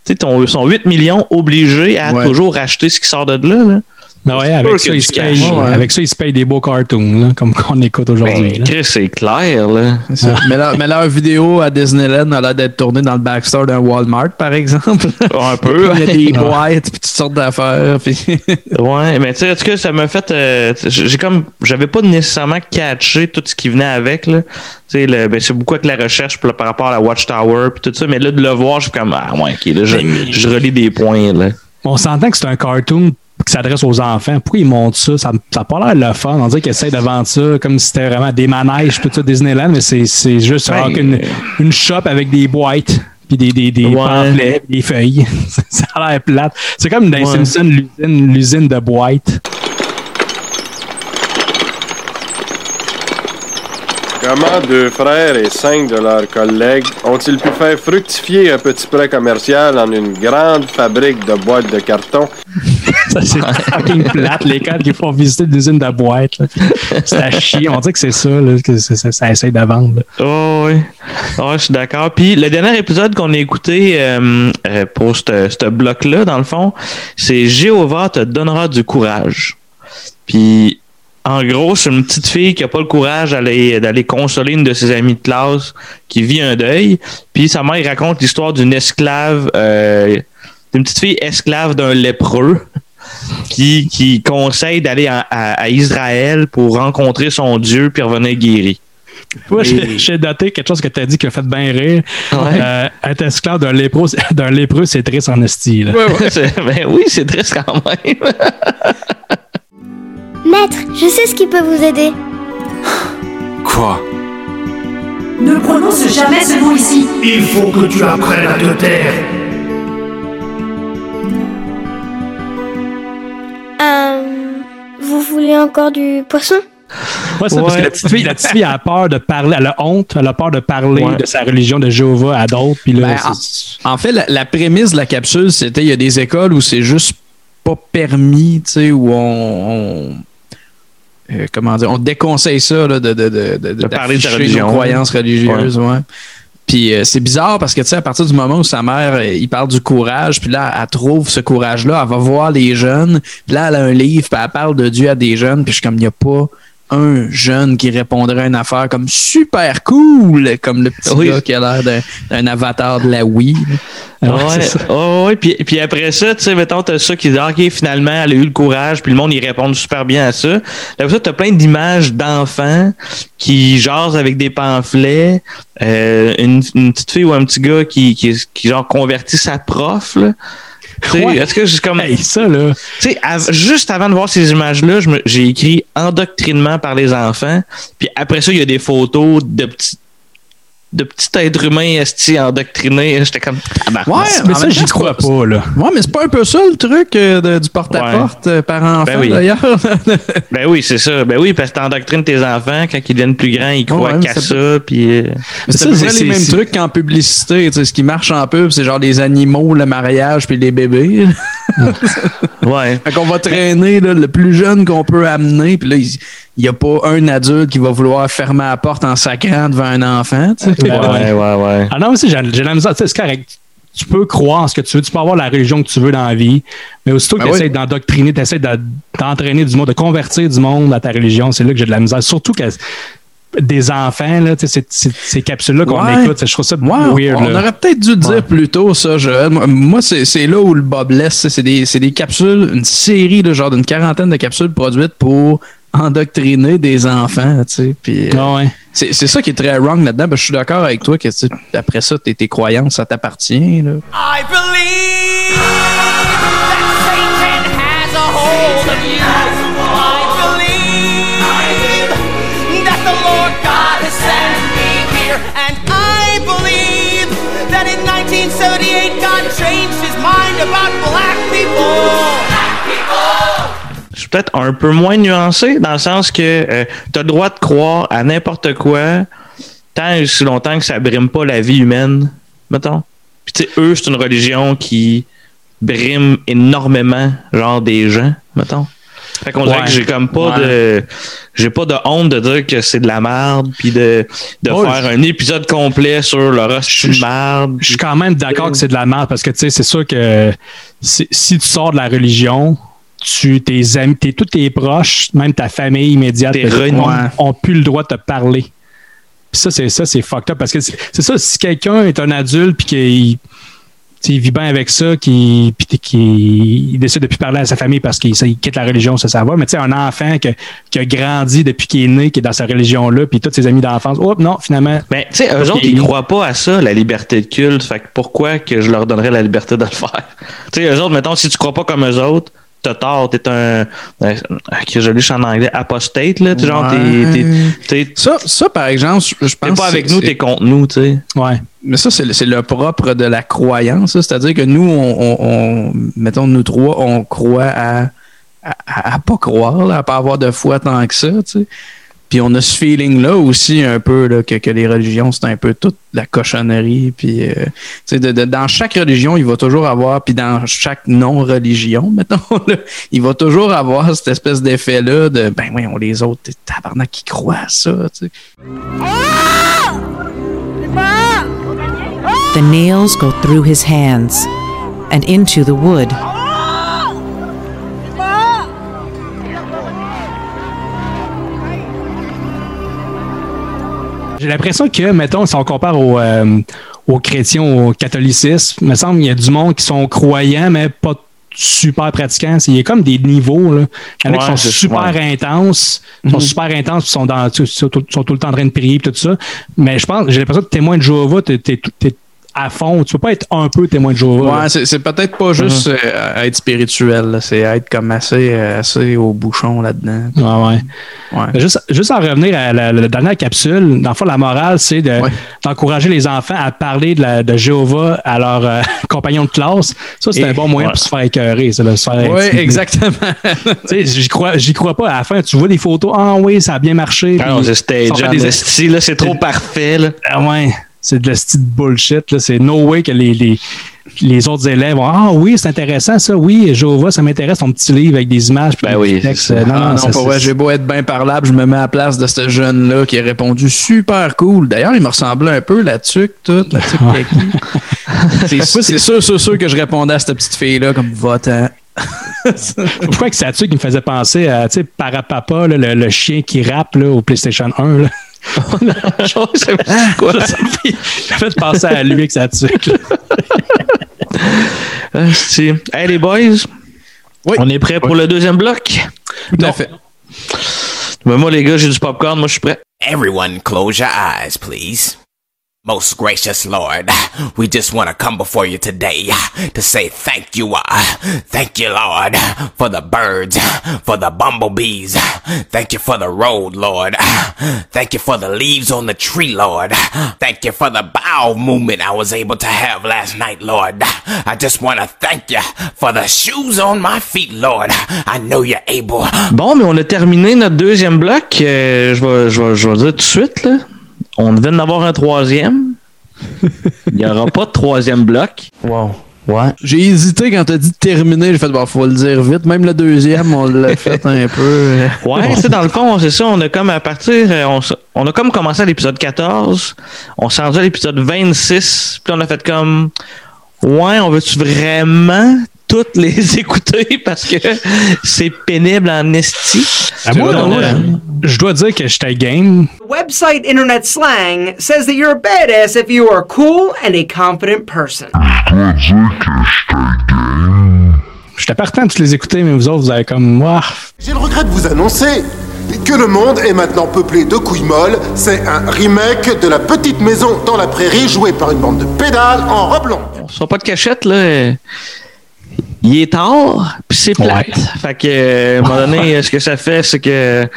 tu sais, sont 8 millions obligés à Ouais. toujours racheter ce qui sort de là, là. Ben ouais, avec ça, se Ouais. avec ça, ils se payent des beaux cartoons, là, comme qu'on écoute aujourd'hui. Ben, c'est clair, là. Mais, leur, mais leur vidéo à Disneyland a l'air d'être tournée dans le backstore d'un Walmart, par exemple. Un peu. Il y a des Ouais. boîtes, puis toutes sortes d'affaires. puis- Ouais, mais tu sais, en tout cas, ça m'a fait. euh, j'ai comme. J'avais pas nécessairement catché tout ce qui venait avec, là. Tu sais, le- ben, c'est beaucoup avec la recherche pour- par rapport à la Watchtower, puis tout ça, mais là, de le voir, je suis comme, ah, ouais, ok, là, je, je relis des points, là. On s'entend que c'est un cartoon qui s'adresse aux enfants. Pourquoi ils montrent ça? Ça n'a pas l'air le fun. On dirait qu'ils essayent de vendre ça comme si c'était vraiment des manèges, tout ça, Disneyland, mais c'est juste Ben, qu'une- une shop avec des boîtes, puis des, des, des Ouais. pamphlets, puis des feuilles. ça a l'air plate. C'est comme dans les Ouais. Simpsons, l'usine- l'usine de boîtes. Comment deux frères et cinq de leurs collègues ont-ils pu faire fructifier un petit prêt commercial en une grande fabrique de boîtes de carton? Ça, c'est fucking plate, les codes qui font visiter l'usine de boîtes. là. C'est à chier. On dirait que c'est ça, là, que ça, essaie de vendre. Oh, oui. Ouais, je suis d'accord. Puis le dernier épisode qu'on a écouté euh, euh, pour ce bloc-là, dans le fond, c'est Jéhovah te donnera du courage. Puis en gros, c'est une petite fille qui a pas le courage d'aller d'aller consoler une de ses amies de classe qui vit un deuil. Puis sa mère raconte l'histoire d'une esclave, euh, d'une petite fille esclave d'un lépreux qui, qui conseille d'aller à, à- à Israël pour rencontrer son Dieu puis revenir guéri. Moi, Et- j'ai noté quelque chose que tu as dit qui a fait bien rire. Ouais. Euh, être esclave d'un lépreux, d'un lépreux, c'est triste en esti. là. C'est- ben oui, c'est triste quand même. Maître, je sais ce qui peut vous aider. Quoi? Ne prononce jamais ce mot ici. Il faut que tu apprennes à te taire. Euh, vous voulez encore du poisson? Ouais, parce que la petite fille, la petite fille a peur de parler, elle a honte, elle a peur de parler Ouais. de sa religion de Jéhovah à d'autres. Puis là, Ben, en, en fait, la, la prémisse de la capsule, c'était il y a des écoles où c'est juste pas permis, tu sais, où on. on- euh, comment dire, on déconseille ça là, de, de, de, de, De parler de sa d'afficher religion. nos croyances religieuses, ouais. Euh, c'est bizarre parce que tu sais à partir du moment où sa mère euh, il parle du courage, puis là elle trouve ce courage là, elle va voir les jeunes, puis là elle a un livre, puis elle parle de Dieu à des jeunes, puis je suis comme il y a pas un jeune qui répondrait à une affaire comme super cool, comme le petit Oui. gars qui a l'air d'un, avatar de la Wii. Ouais. Ouais, ouais, ouais. Puis, puis après ça, tu sais, mettons, t'as ça qui dit, OK, finalement, elle a eu le courage, puis le monde, ils répondent super bien à ça. Après ça, t'as plein d'images d'enfants qui jasent avec des pamphlets, euh, une, une petite fille ou un petit gars qui, qui, qui genre, convertit sa prof, là. Ouais. Est-ce que c'est comme. Hey, ça, là. Tu sais, av- juste avant de voir ces images-là, j'ai écrit endoctrinement par les enfants. Puis après ça, il y a des photos de petits de petits êtres humains esti endoctrinés. J'étais comme tabarnak. Ouais, mais en ça, j'y crois pas, là. Ouais, mais c'est pas un peu ça le truc euh, de- du porte-à-porte euh, par enfant, Ben oui. d'ailleurs? Ben oui, c'est ça. Ben oui, parce que t'endoctrines tes enfants quand ils deviennent plus grands, ils croient Ouais, mais qu'à ça ça, puis euh, Mais c'est Ça, près les mêmes trucs qu'en publicité. tu sais, Ce qui marche en pub, c'est genre les animaux, le mariage, puis les bébés. ouais. Fait qu'on va traîner là, le plus jeune qu'on peut amener, puis là, il n'y a pas un adulte qui va vouloir fermer la porte en sacrant devant un enfant. tu sais. Ouais, ouais, ouais. Ah non, mais si, j'ai j'ai la misère. C'est correct. Tu peux croire en ce que tu veux. Tu peux avoir la religion que tu veux dans la vie. Mais aussitôt que Ben tu essaies oui. d'endoctriner, tu essaies d'entraîner du monde, de convertir du monde à ta religion, c'est là que j'ai de la misère. Surtout que des enfants, là, ces- ces, ces capsules-là qu'on Ouais. écoute. Je trouve ça Ouais, weird. on là. aurait peut-être dû le dire Ouais. plus tôt, ça, Joël. Moi, moi, c'est c'est là où le blesse. ça. C'est des, c'est des capsules, une série, de genre d'une quarantaine de capsules produites pour endoctriner des enfants, tu sais. Puis, euh, Ah ouais. c'est c'est ça qui est très wrong là-dedans. Ben, je suis d'accord avec toi que, tu sais, après ça, tes, tes croyances, ça t'appartient, là. I believe suis peut-être un peu moins nuancé dans le sens que tu as le droit de croire à n'importe quoi tant et aussi longtemps que ça brime pas la vie humaine, mettons. Puis tu sais, eux, c'est une religion qui brime énormément, genre des gens, mettons. Fait qu'on dirait que j'ai comme pas Ouais. de j'ai pas de honte de dire que c'est de la merde puis de, de faire je- un épisode complet sur le reste de merde. Je suis quand même d'accord que c'est de la merde parce que tu sais, c'est sûr que si, si tu sors de la religion, tu, tes amis, tes, tous tes proches, même ta famille immédiate, ont, ont plus le droit de te parler. Puis ça, c'est ça, c'est fucked up parce que c'est ça, si quelqu'un est un adulte puis qu'il il vit bien avec ça, qu'il il décide de plus parler à sa famille parce qu'il quitte la religion, ça, ça va. Mais tu sais, un enfant que- qui a grandi depuis qu'il est né, qui est dans sa religion-là, puis tous ses amis d'enfance, oh non, finalement. Mais tu sais, eux autres, ils croient pas à ça, la liberté de culte. Fait que pourquoi que je leur donnerais la liberté de le faire? Tu sais, eux autres, mettons, si tu crois pas comme eux autres, t'as tort, t'es un. euh, que je lis en anglais, apostate, là. Tu sais, genre, t'es- t'es. t'es- Ça, ça, par exemple, je pense T'es pas avec nous, t'es contre nous, tu sais. Ouais. Mais ça, c'est le, c'est le propre de la croyance. ça. C'est-à-dire que nous, on, on- on- mettons, nous trois, on croit à, à, à- à pas croire, là, à pas avoir de foi tant que ça. tu sais. Puis on a ce feeling-là aussi un peu là, que, que les religions, c'est un peu toute la cochonnerie. Puis, euh, de- de- dans chaque religion, il va toujours avoir, puis dans chaque non-religion, mettons, là, il va toujours avoir cette espèce d'effet-là de, ben oui, on les autres, t'es tabarnak qui croient à ça. tu sais. The nails go through his hands and into the wood. J'ai l'impression que, mettons, si on compare aux, euh, aux chrétiens, au catholicisme, il me semble qu'il y a du monde qui sont croyants, mais pas super pratiquants. Il y a comme des niveaux. Là. Il y en a qui sont c'est- super ouais. intenses, sont Mhm. super intenses, sont, dans, sont, sont tout sont tout le temps en train de prier, tout ça. Mais je pense, j'ai l'impression que témoin de Jéhovah, t'es- t'es à fond. Tu peux pas être un peu témoin de Jéhovah. Ouais, c'est, c'est peut-être pas juste Mhm. euh, être spirituel, là. c'est être comme assez, euh, assez au bouchon là-dedans. Ouais, ouais. Juste, juste en revenir à la, la dernière capsule, dans le fond, la morale, c'est de, d'encourager les enfants à parler de, la, de Jéhovah à leurs euh, compagnons de classe. Ça, c'est Et- un bon moyen ouais. pour se faire écœurer, Oui, exactement. Tu sais, j'y crois, j'y crois pas. À la fin, tu vois des photos. Ah oui, ça a bien marché. Ah non, puis c'est stage, des- c'est trop parfait, là. Ah ouais. C'est de la style bullshit. Là. C'est no way que les, les, les autres élèves vont Ah oui, c'est intéressant ça. Oui, Jéhovah, ça m'intéresse ton petit livre avec des images. Puis textes. Euh, Non, non, ça, c'est- vrai, j'ai beau être bien parlable, je me mets à la place de ce jeune-là qui a répondu super cool. D'ailleurs, il me ressemblait un peu, la tuque, toute, la tuque. C'est c'est sûr, sûr, sûr que je répondais à cette petite fille-là comme votant. Pourquoi que ça tue qui me faisait penser à tu sais, Parapapa, là, le, le chien qui rappe là, au PlayStation 1. Là? Quoi? Ça m'a fait penser à lui avec sa tuque. Esti. Hey, les boys, on est prêts pour le deuxième bloc? Tout à fait. Ben, moi, les gars, j'ai du popcorn, moi, je suis prêt. Everyone, close your eyes, please. Most gracious Lord, we just want to come before you today to say thank you, uh, thank you, Lord, for the birds, for the bumblebees. Thank you for the road, Lord. Thank you for the leaves on the tree, Lord. Thank you for the bow movement I was able to have last night, Lord. I just want to thank you for the shoes on my feet, Lord. I know you're able. Bon, mais on a terminé notre deuxième bloc. Euh, je, vais, je, vais, je vais dire tout de suite, là. On vient d'en avoir un troisième. Il n'y aura pas de troisième bloc. Wow. Ouais. J'ai hésité quand t'as dit terminer, j'ai fait, bon, faut le dire vite. Même le deuxième, on l'a fait un peu. Ouais, tu sais, dans le fond, c'est ça, on a comme à partir, euh, on a comme commencé à l'épisode 14, on s'est rendu à l'épisode 26, puis on a fait comme, ouais, on veut-tu vraiment toutes les écouter parce que c'est pénible en esti. Ah, moi, euh, je dois dire que j'étais game. The website Internet Slang says that you're a badass if you are cool and a confident person. J'étais partant de tous les écouter, mais vous autres, vous avez comme moi. J'ai le regret de vous annoncer que le monde est maintenant peuplé de couilles molles. C'est un remake de La Petite Maison dans la Prairie joué par une bande de pédales en robe longue. Soit pas de cachette, là. Il est tard, puis c'est plate. Fait que, euh, à un moment donné, ce que ça fait, c'est que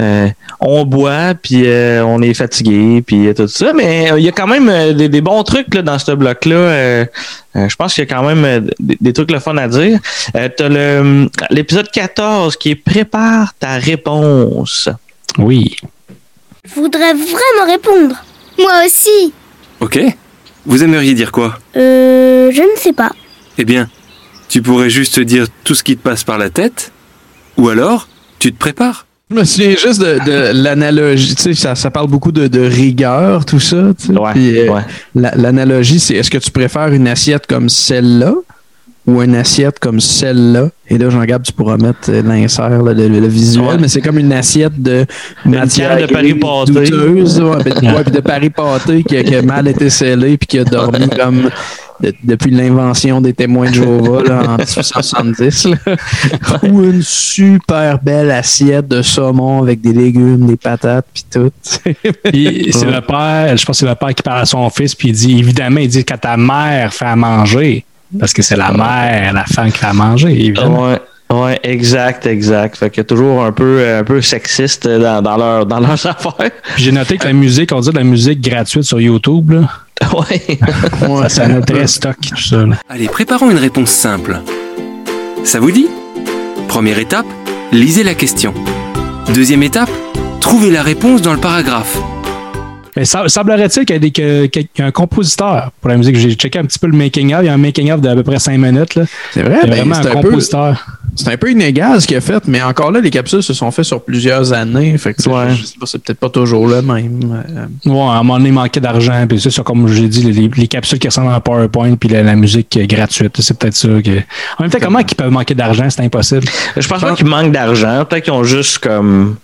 euh, on boit, puis euh, on est fatigué, puis tout ça. Mais euh, il y a quand même euh, des, des bons trucs là, dans ce bloc-là. Euh, euh, je pense qu'il y a quand même euh, des, des trucs le fun à dire. Euh, T'as le l'épisode 14 qui est Prépare ta réponse. Oui. Je voudrais vraiment répondre. Moi aussi. Ok. Vous aimeriez dire quoi? Euh, je ne sais pas. Eh bien, tu pourrais juste dire tout ce qui te passe par la tête, ou alors tu te prépares. Je me souviens juste de, de l'analogie. Tu sais, ça, ça parle beaucoup de, de rigueur, tout ça. tu sais. Puis, euh, la- L'analogie, c'est est-ce que tu préfères une assiette comme celle-là ou une assiette comme celle-là? Et là, Jean-Gab, tu pourras mettre euh, l'insert, le, le visuel, Ouais. mais c'est comme une assiette de matière de Paris pâté. douteuse, ouais, ouais, puis de Paris pâté qui, a- qui a mal été scellé puis qui a dormi comme de- depuis l'invention des témoins de Jéhovah là, en 1870. là. Ou une super belle assiette de saumon avec des légumes, des patates puis tout. Puis c'est le père, je pense que c'est le père qui parle à son fils, puis il dit évidemment, il dit quand ta mère fait à manger, parce que c'est la mère, la femme qui fait à manger, évidemment. Ouais. Ouais, exact, exact. Fait qu'il y a toujours un peu, un peu sexiste dans, dans, leur, dans leurs affaires. Puis J'ai noté que la musique, on dit de la musique gratuite sur YouTube, là. Ouais. ça sonne très stock, tout ça. là. Allez, préparons une réponse simple. Ça vous dit? Première étape, lisez la question. Deuxième étape, trouvez la réponse dans le paragraphe. Mais ça- semblerait-il qu'il y a, des, que- qu'il y a un compositeur pour la musique. J'ai checké un petit peu le making-of. Il y a un making-of d'à peu près 5 minutes. là. C'est vrai, Il y a ben, vraiment c'est un un peu- compositeur. C'est un peu inégal ce qu'il a fait, mais encore là, les capsules se sont faites sur plusieurs années. Fait que, tu sais, je sais pas, c'est peut-être pas toujours le même. euh, Ouais, à un moment donné, il manquait d'argent. Puis c'est ça, comme j'ai dit, les, les capsules qui ressemblent à PowerPoint, puis la, la musique gratuite. C'est peut-être ça. Que... En même temps, comment ils peuvent manquer d'argent? C'est impossible. Je pense pas qu'ils manquent d'argent. Peut-être qu'ils ont juste comme.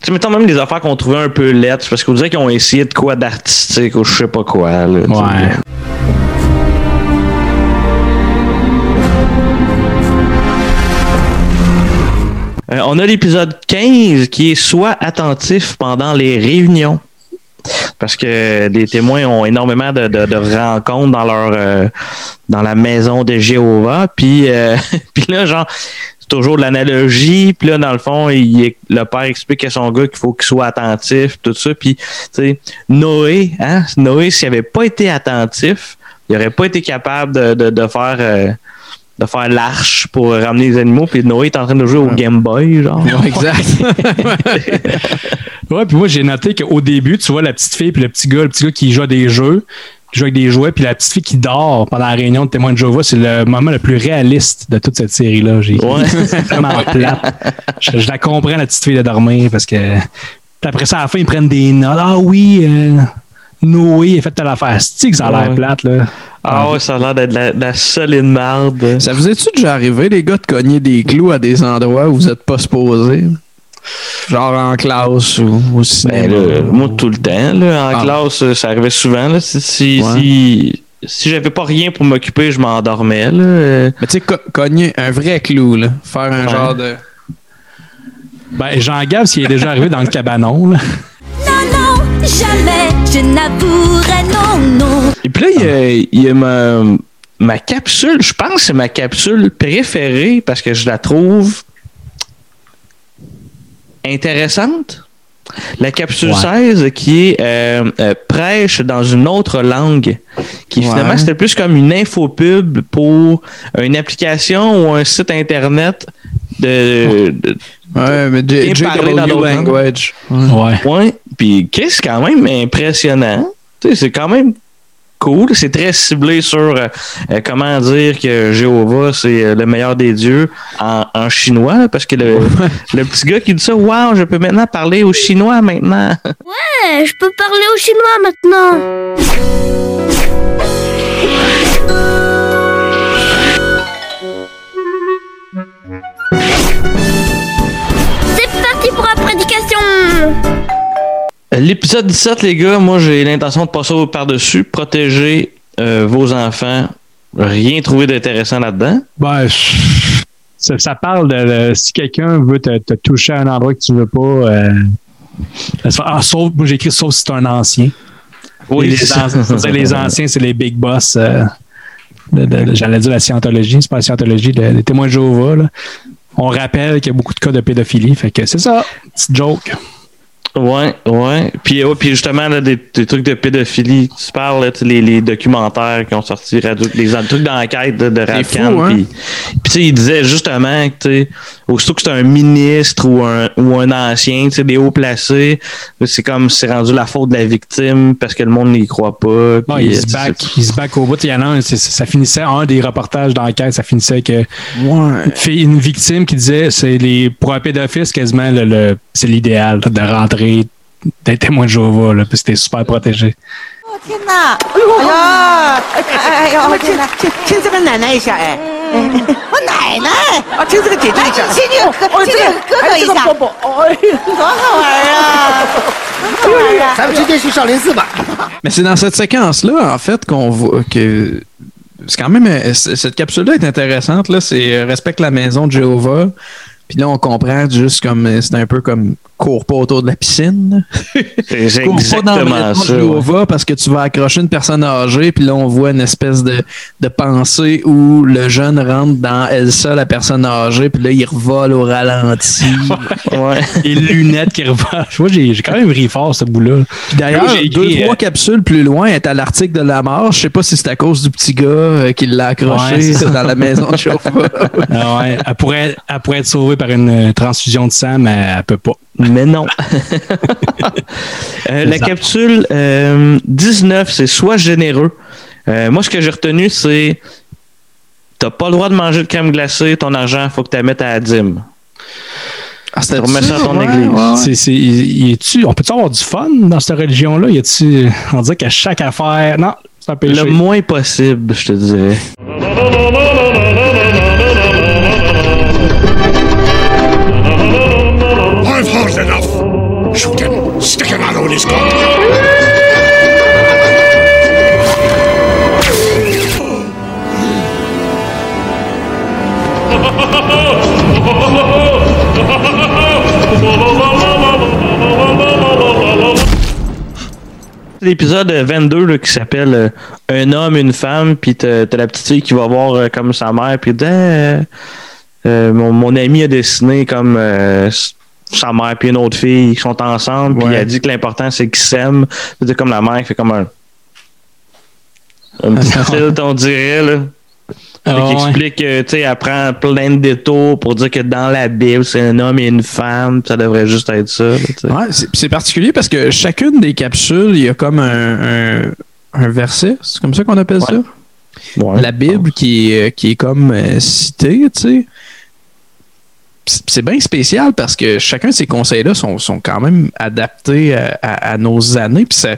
Tu sais, mettons même des affaires qu'on trouvait un peu lettres. Parce qu'on dirait qu'ils ont essayé de quoi d'artistique ou je sais pas quoi. Là. Ouais. Euh, on a l'épisode 15 qui est soit attentif pendant les réunions. Parce que les témoins ont énormément de, rencontres dans leur euh, dans la maison de Jéhovah. Puis, euh, puis là, genre, c'est toujours de l'analogie. Puis là, dans le fond, le père explique à son gars qu'il faut qu'il soit attentif, tout ça. Puis, tu sais, Noé, hein, Noé, s'il n'avait pas été attentif, il n'aurait pas été capable de, de, de faire euh, de faire l'arche pour ramener les animaux. Puis Noé est en train de jouer au Game Boy, genre. exact. Ouais, puis moi, j'ai noté qu'au début, tu vois la petite fille puis le petit gars, le petit gars qui joue à des jeux, qui joue avec des jouets, puis la petite fille qui dort pendant la réunion de témoins de Jéhovah, c'est le moment le plus réaliste de toute cette série-là. J'ai c'est vraiment plate. Je, je la comprends, la petite fille de dormir, parce que puis après ça, à la fin, ils prennent des notes. Ah oui, euh, Noé a fait telle affaire. C'est que ça a l'air plate, là? Ah ouais, ça a l'air d'être de la, la solide marde. Ça vous est-tu déjà arrivé, les gars, de cogner des clous à des endroits où vous êtes pas supposés? Genre en classe ou au cinéma? Ben là, moi, tout le temps. Là, en Ah. classe, euh, ça arrivait souvent. Là, si si, Ouais. si, si j'avais pas rien pour m'occuper, je m'endormais. Là. Mais tu sais, co- cogner un vrai clou, là. Faire un Ouais. genre de. Ben, Jean-Gab, s'il est déjà arrivé dans le cabanon, là. Jamais je n'avouerai non, non. Et puis là, il y a, il y a ma, ma capsule. Je pense que c'est ma capsule préférée parce que je la trouve intéressante. La capsule Ouais. 16 qui est euh, euh, prêche dans une autre langue. Qui Ouais. finalement c'était plus comme une infopub pour une application ou un site internet de, de- Ouais, mais parler dans d'autres langues. language. Ouais. Ouais. Puis c'est quand même impressionnant. Tu sais, c'est quand même cool. C'est très ciblé sur euh, euh, comment dire que Jéhovah, c'est euh, le meilleur des dieux en, en chinois. là, Parce que le, le petit gars qui dit ça, waouh, je peux maintenant parler au chinois maintenant. Ouais, je peux parler au chinois maintenant. L'épisode 17, les gars, moi j'ai l'intention de passer par-dessus, protéger euh, vos enfants. Rien trouvé d'intéressant là-dedans. Ben, ça, ça parle de, de- si quelqu'un veut te, te toucher à un endroit que tu veux pas. euh, ah, sauf, moi j'ai écrit sauf si c'est un ancien. Oui, les, anciens- les anciens, c'est les big boss. euh, J'allais dire la scientologie, c'est pas la scientologie, le- les témoins de Jéhovah. là. On rappelle qu'il y a beaucoup de cas de pédophilie, fait que c'est ça, petite joke. Ouais, ouais. Puis, ouais, puis justement, là, des, des trucs de pédophilie, tu parles, là, tu sais, les, les documentaires qui ont sorti, radio- les trucs d'enquête de, de Radcam. fou, hein? Puis, puis tu sais, il disait justement que, tu sais, aussitôt que c'est un ministre ou un, ou un ancien, tu sais, des hauts placés, c'est comme c'est rendu la faute de la victime parce que le monde n'y croit pas. Il euh, se back, il se back au bout. Il y en a un, c'est- ça finissait, un des reportages d'enquête, ça finissait que une, fille- une victime qui disait c'est les pour un pédophile, c'est quasiment le, le- c'est l'idéal là, de rentrer des témoins de Jéhovah, puis c'était super protégé. Mais c'est dans cette séquence-là, en fait, qu'on voit que c'est quand même euh, cette capsule-là est intéressante. C'est euh, respecte la maison de Jéhovah. Puis là, on comprend juste comme euh, c'est un peu comme cours pas autour de la piscine. C'est Cours pas dans le exactement maison de ça. ouais. Parce que tu vas accrocher une personne âgée. Puis là, on voit une espèce de, de pensée où le jeune rentre dans Elsa, la personne âgée. Puis là, il revole au ralenti. Les lunettes qui revolent. Je vois, j'ai j'ai quand même ri fort ce bout-là. Puis D'ailleurs, J'ai deux, écrit, trois euh, capsules plus loin, est à l'article de la mort. Je sais pas si c'est à cause du petit gars euh, qui l'a accroché Ouais, dans la maison de Jéhovah. Ah ouais, elle, pourrait, elle pourrait être sauvée par une euh, transfusion de sang, mais elle peut pas. Mais non. Euh, la C'est ça. capsule euh, 19, c'est sois généreux. Euh, moi, ce que j'ai retenu, c'est t'as pas le droit de manger de crème glacée, ton argent, faut que tu la mettes à la dîme. Ah, Tu remets ça à ton église. C'est- c'est- y- y est-tu- on peut-tu avoir du fun dans cette religion-là? On dirait qu'à chaque affaire. Non, c'est un péché. Le moins possible, je te dirais. L'épisode 22 là, qui s'appelle euh, Un homme, une femme, puis t'as la petite fille qui va voir euh, comme sa mère, puis Ah, euh, mon, mon ami a dessiné comme sa mère puis une autre fille qui sont ensemble, puis Ouais. elle dit que l'important c'est qu'ils s'aiment. C'est comme la mère qui fait comme un. Un petit tilt, on dirait, là. Ah, ouais. explique que, tu sais, elle prend plein de détours pour dire que dans la Bible, c'est un homme et une femme, ça devrait juste être ça. Ouais, c'est particulier parce que chacune des capsules, il y a comme un, un, un verset. C'est comme ça qu'on appelle ça? La Bible qui est, qui est comme euh, citée, tu sais. C'est bien spécial parce que chacun de ces conseils-là sont, sont quand même adaptés à, à- à nos années. Puis ça-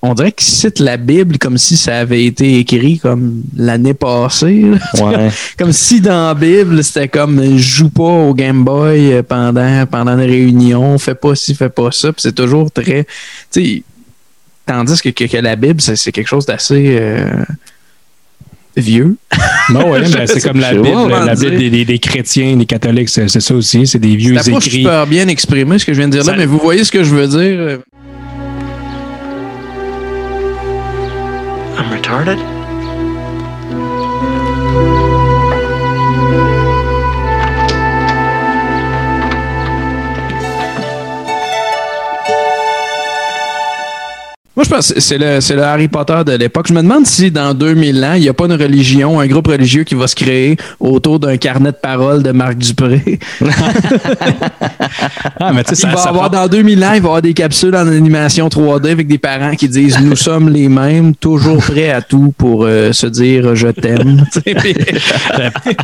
on, dirait qu'ils citent la Bible comme si ça avait été écrit comme l'année passée. Ouais. comme si dans la Bible, c'était comme joue pas au Game Boy pendant, pendant une réunion, fais pas ci, fais pas ça. Puis c'est toujours très. Tandis que, que, que la Bible, c'est c'est quelque chose d'assez euh, vieux. Non, ouais, mais c'est Je comme la Bible, la Bible dire. des, des- des chrétiens, des catholiques, c'est c'est ça aussi. C'est des vieux écrits. super bien exprimé ce que je viens de dire là, mais vous voyez ce que je veux dire. I'm retarded? Moi, je pense que c'est le, c'est le Harry Potter de l'époque. Je me demande si dans 2000 ans, il n'y a pas une religion, un groupe religieux qui va se créer autour d'un carnet de paroles de Marc Dupré. Ah, mais tu sais, il ça, va ça avoir, part- dans 2000 ans, il va y avoir des capsules en animation 3D avec des parents qui disent Nous sommes les mêmes, toujours prêts à tout pour euh, se dire Je t'aime. Puis-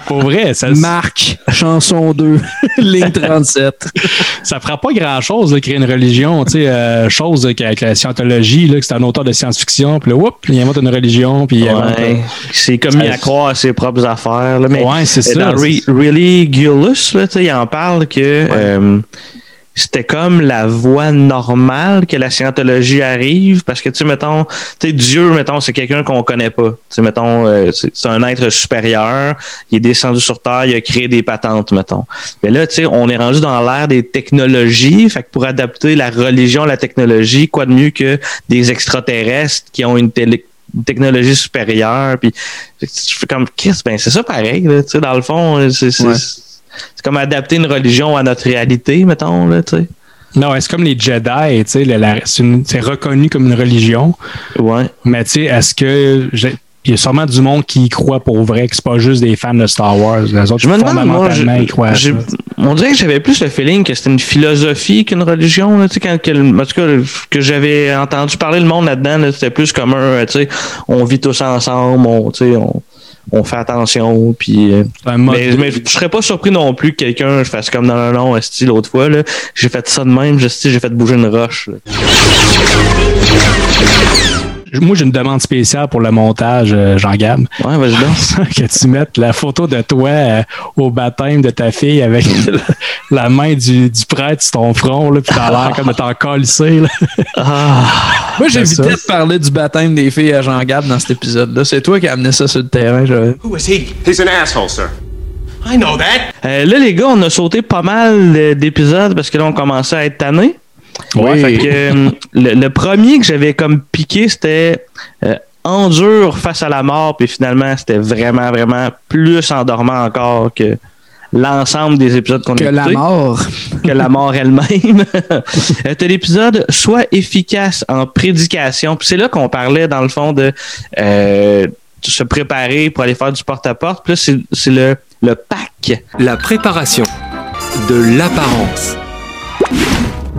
Pour vrai, ça, Marc, chanson 2, ligne 37. ça fera pas grand-chose de créer une religion, tu sais, euh, chose qu'avec la scientologie, là, que c'est un auteur de science-fiction, puis là, whoop, il invente une religion, puis il Ouais. C'est comme mis à croire à ses propres affaires. Là. Mais Ouais, c'est euh, ça. Dans Re- Really Gillis, il en parle que euh, c'était comme la voie normale que la scientologie arrive parce que tu sais mettons tu sais Dieu mettons c'est quelqu'un qu'on connaît pas tu sais mettons euh, c'est un être supérieur il est descendu sur terre il a créé des patentes mettons mais là tu sais on est rendu dans l'ère des technologies fait que pour adapter la religion à la technologie quoi de mieux que des extraterrestres qui ont une technologie supérieure puis je fais comme qu'est-ce ben c'est ça pareil là, tu sais dans le fond c'est. C'est comme adapter une religion à notre réalité mettons là tu sais Non, c'est comme les Jedi, tu sais, c'est reconnu comme une religion. Ouais. Mais tu sais, est-ce que il y a sûrement du monde qui y croit pour vrai, que c'est pas juste des fans de Star Wars. Les autres, Je me demande, moi, fondamentalement, je- ils croient on dirait que j'avais plus le feeling que c'était une philosophie qu'une religion. Là, tu sais, quand, que, en tout cas, que j'avais entendu parler le monde là-dedans, là, c'était plus comme un, tu sais, on vit tous ensemble, on, tu sais, on, on fait attention, puis. euh, mais, de- mais je serais pas surpris non plus que quelqu'un fasse comme non, non, non, esti, l'autre fois, là, j'ai fait ça de même, j'ai fait bouger une roche. là. Moi, j'ai une demande spéciale pour le montage, euh, Jean-Gab. Ouais, vas-y donc. que tu mettes la photo de toi euh, au baptême de ta fille avec la main du, du prêtre sur ton front, là, puis t'as l'air comme de t'en colisser, là. Moi, C'est j'évitais ça. de parler du baptême des filles à Jean-Gab dans cet épisode-là. C'est toi qui as amené ça sur le terrain, Joël. Who is he? He's an asshole, sir. I know that. Euh, là, les gars, on a sauté pas mal d'épisodes parce que là, on commençait à être tannés. Oui. Fait que, euh, le, le premier que j'avais comme piqué, c'était euh, Endure face à la mort, puis finalement, c'était vraiment, vraiment plus endormant encore que l'ensemble des épisodes qu'on a Que la mort. Que la mort elle-même. Euh, T'as l'épisode Sois efficace en prédication. Puis c'est là qu'on parlait, dans le fond, de euh, se préparer pour aller faire du porte-à-porte. Puis là, c'est le, le pack. La préparation, de l'apparence,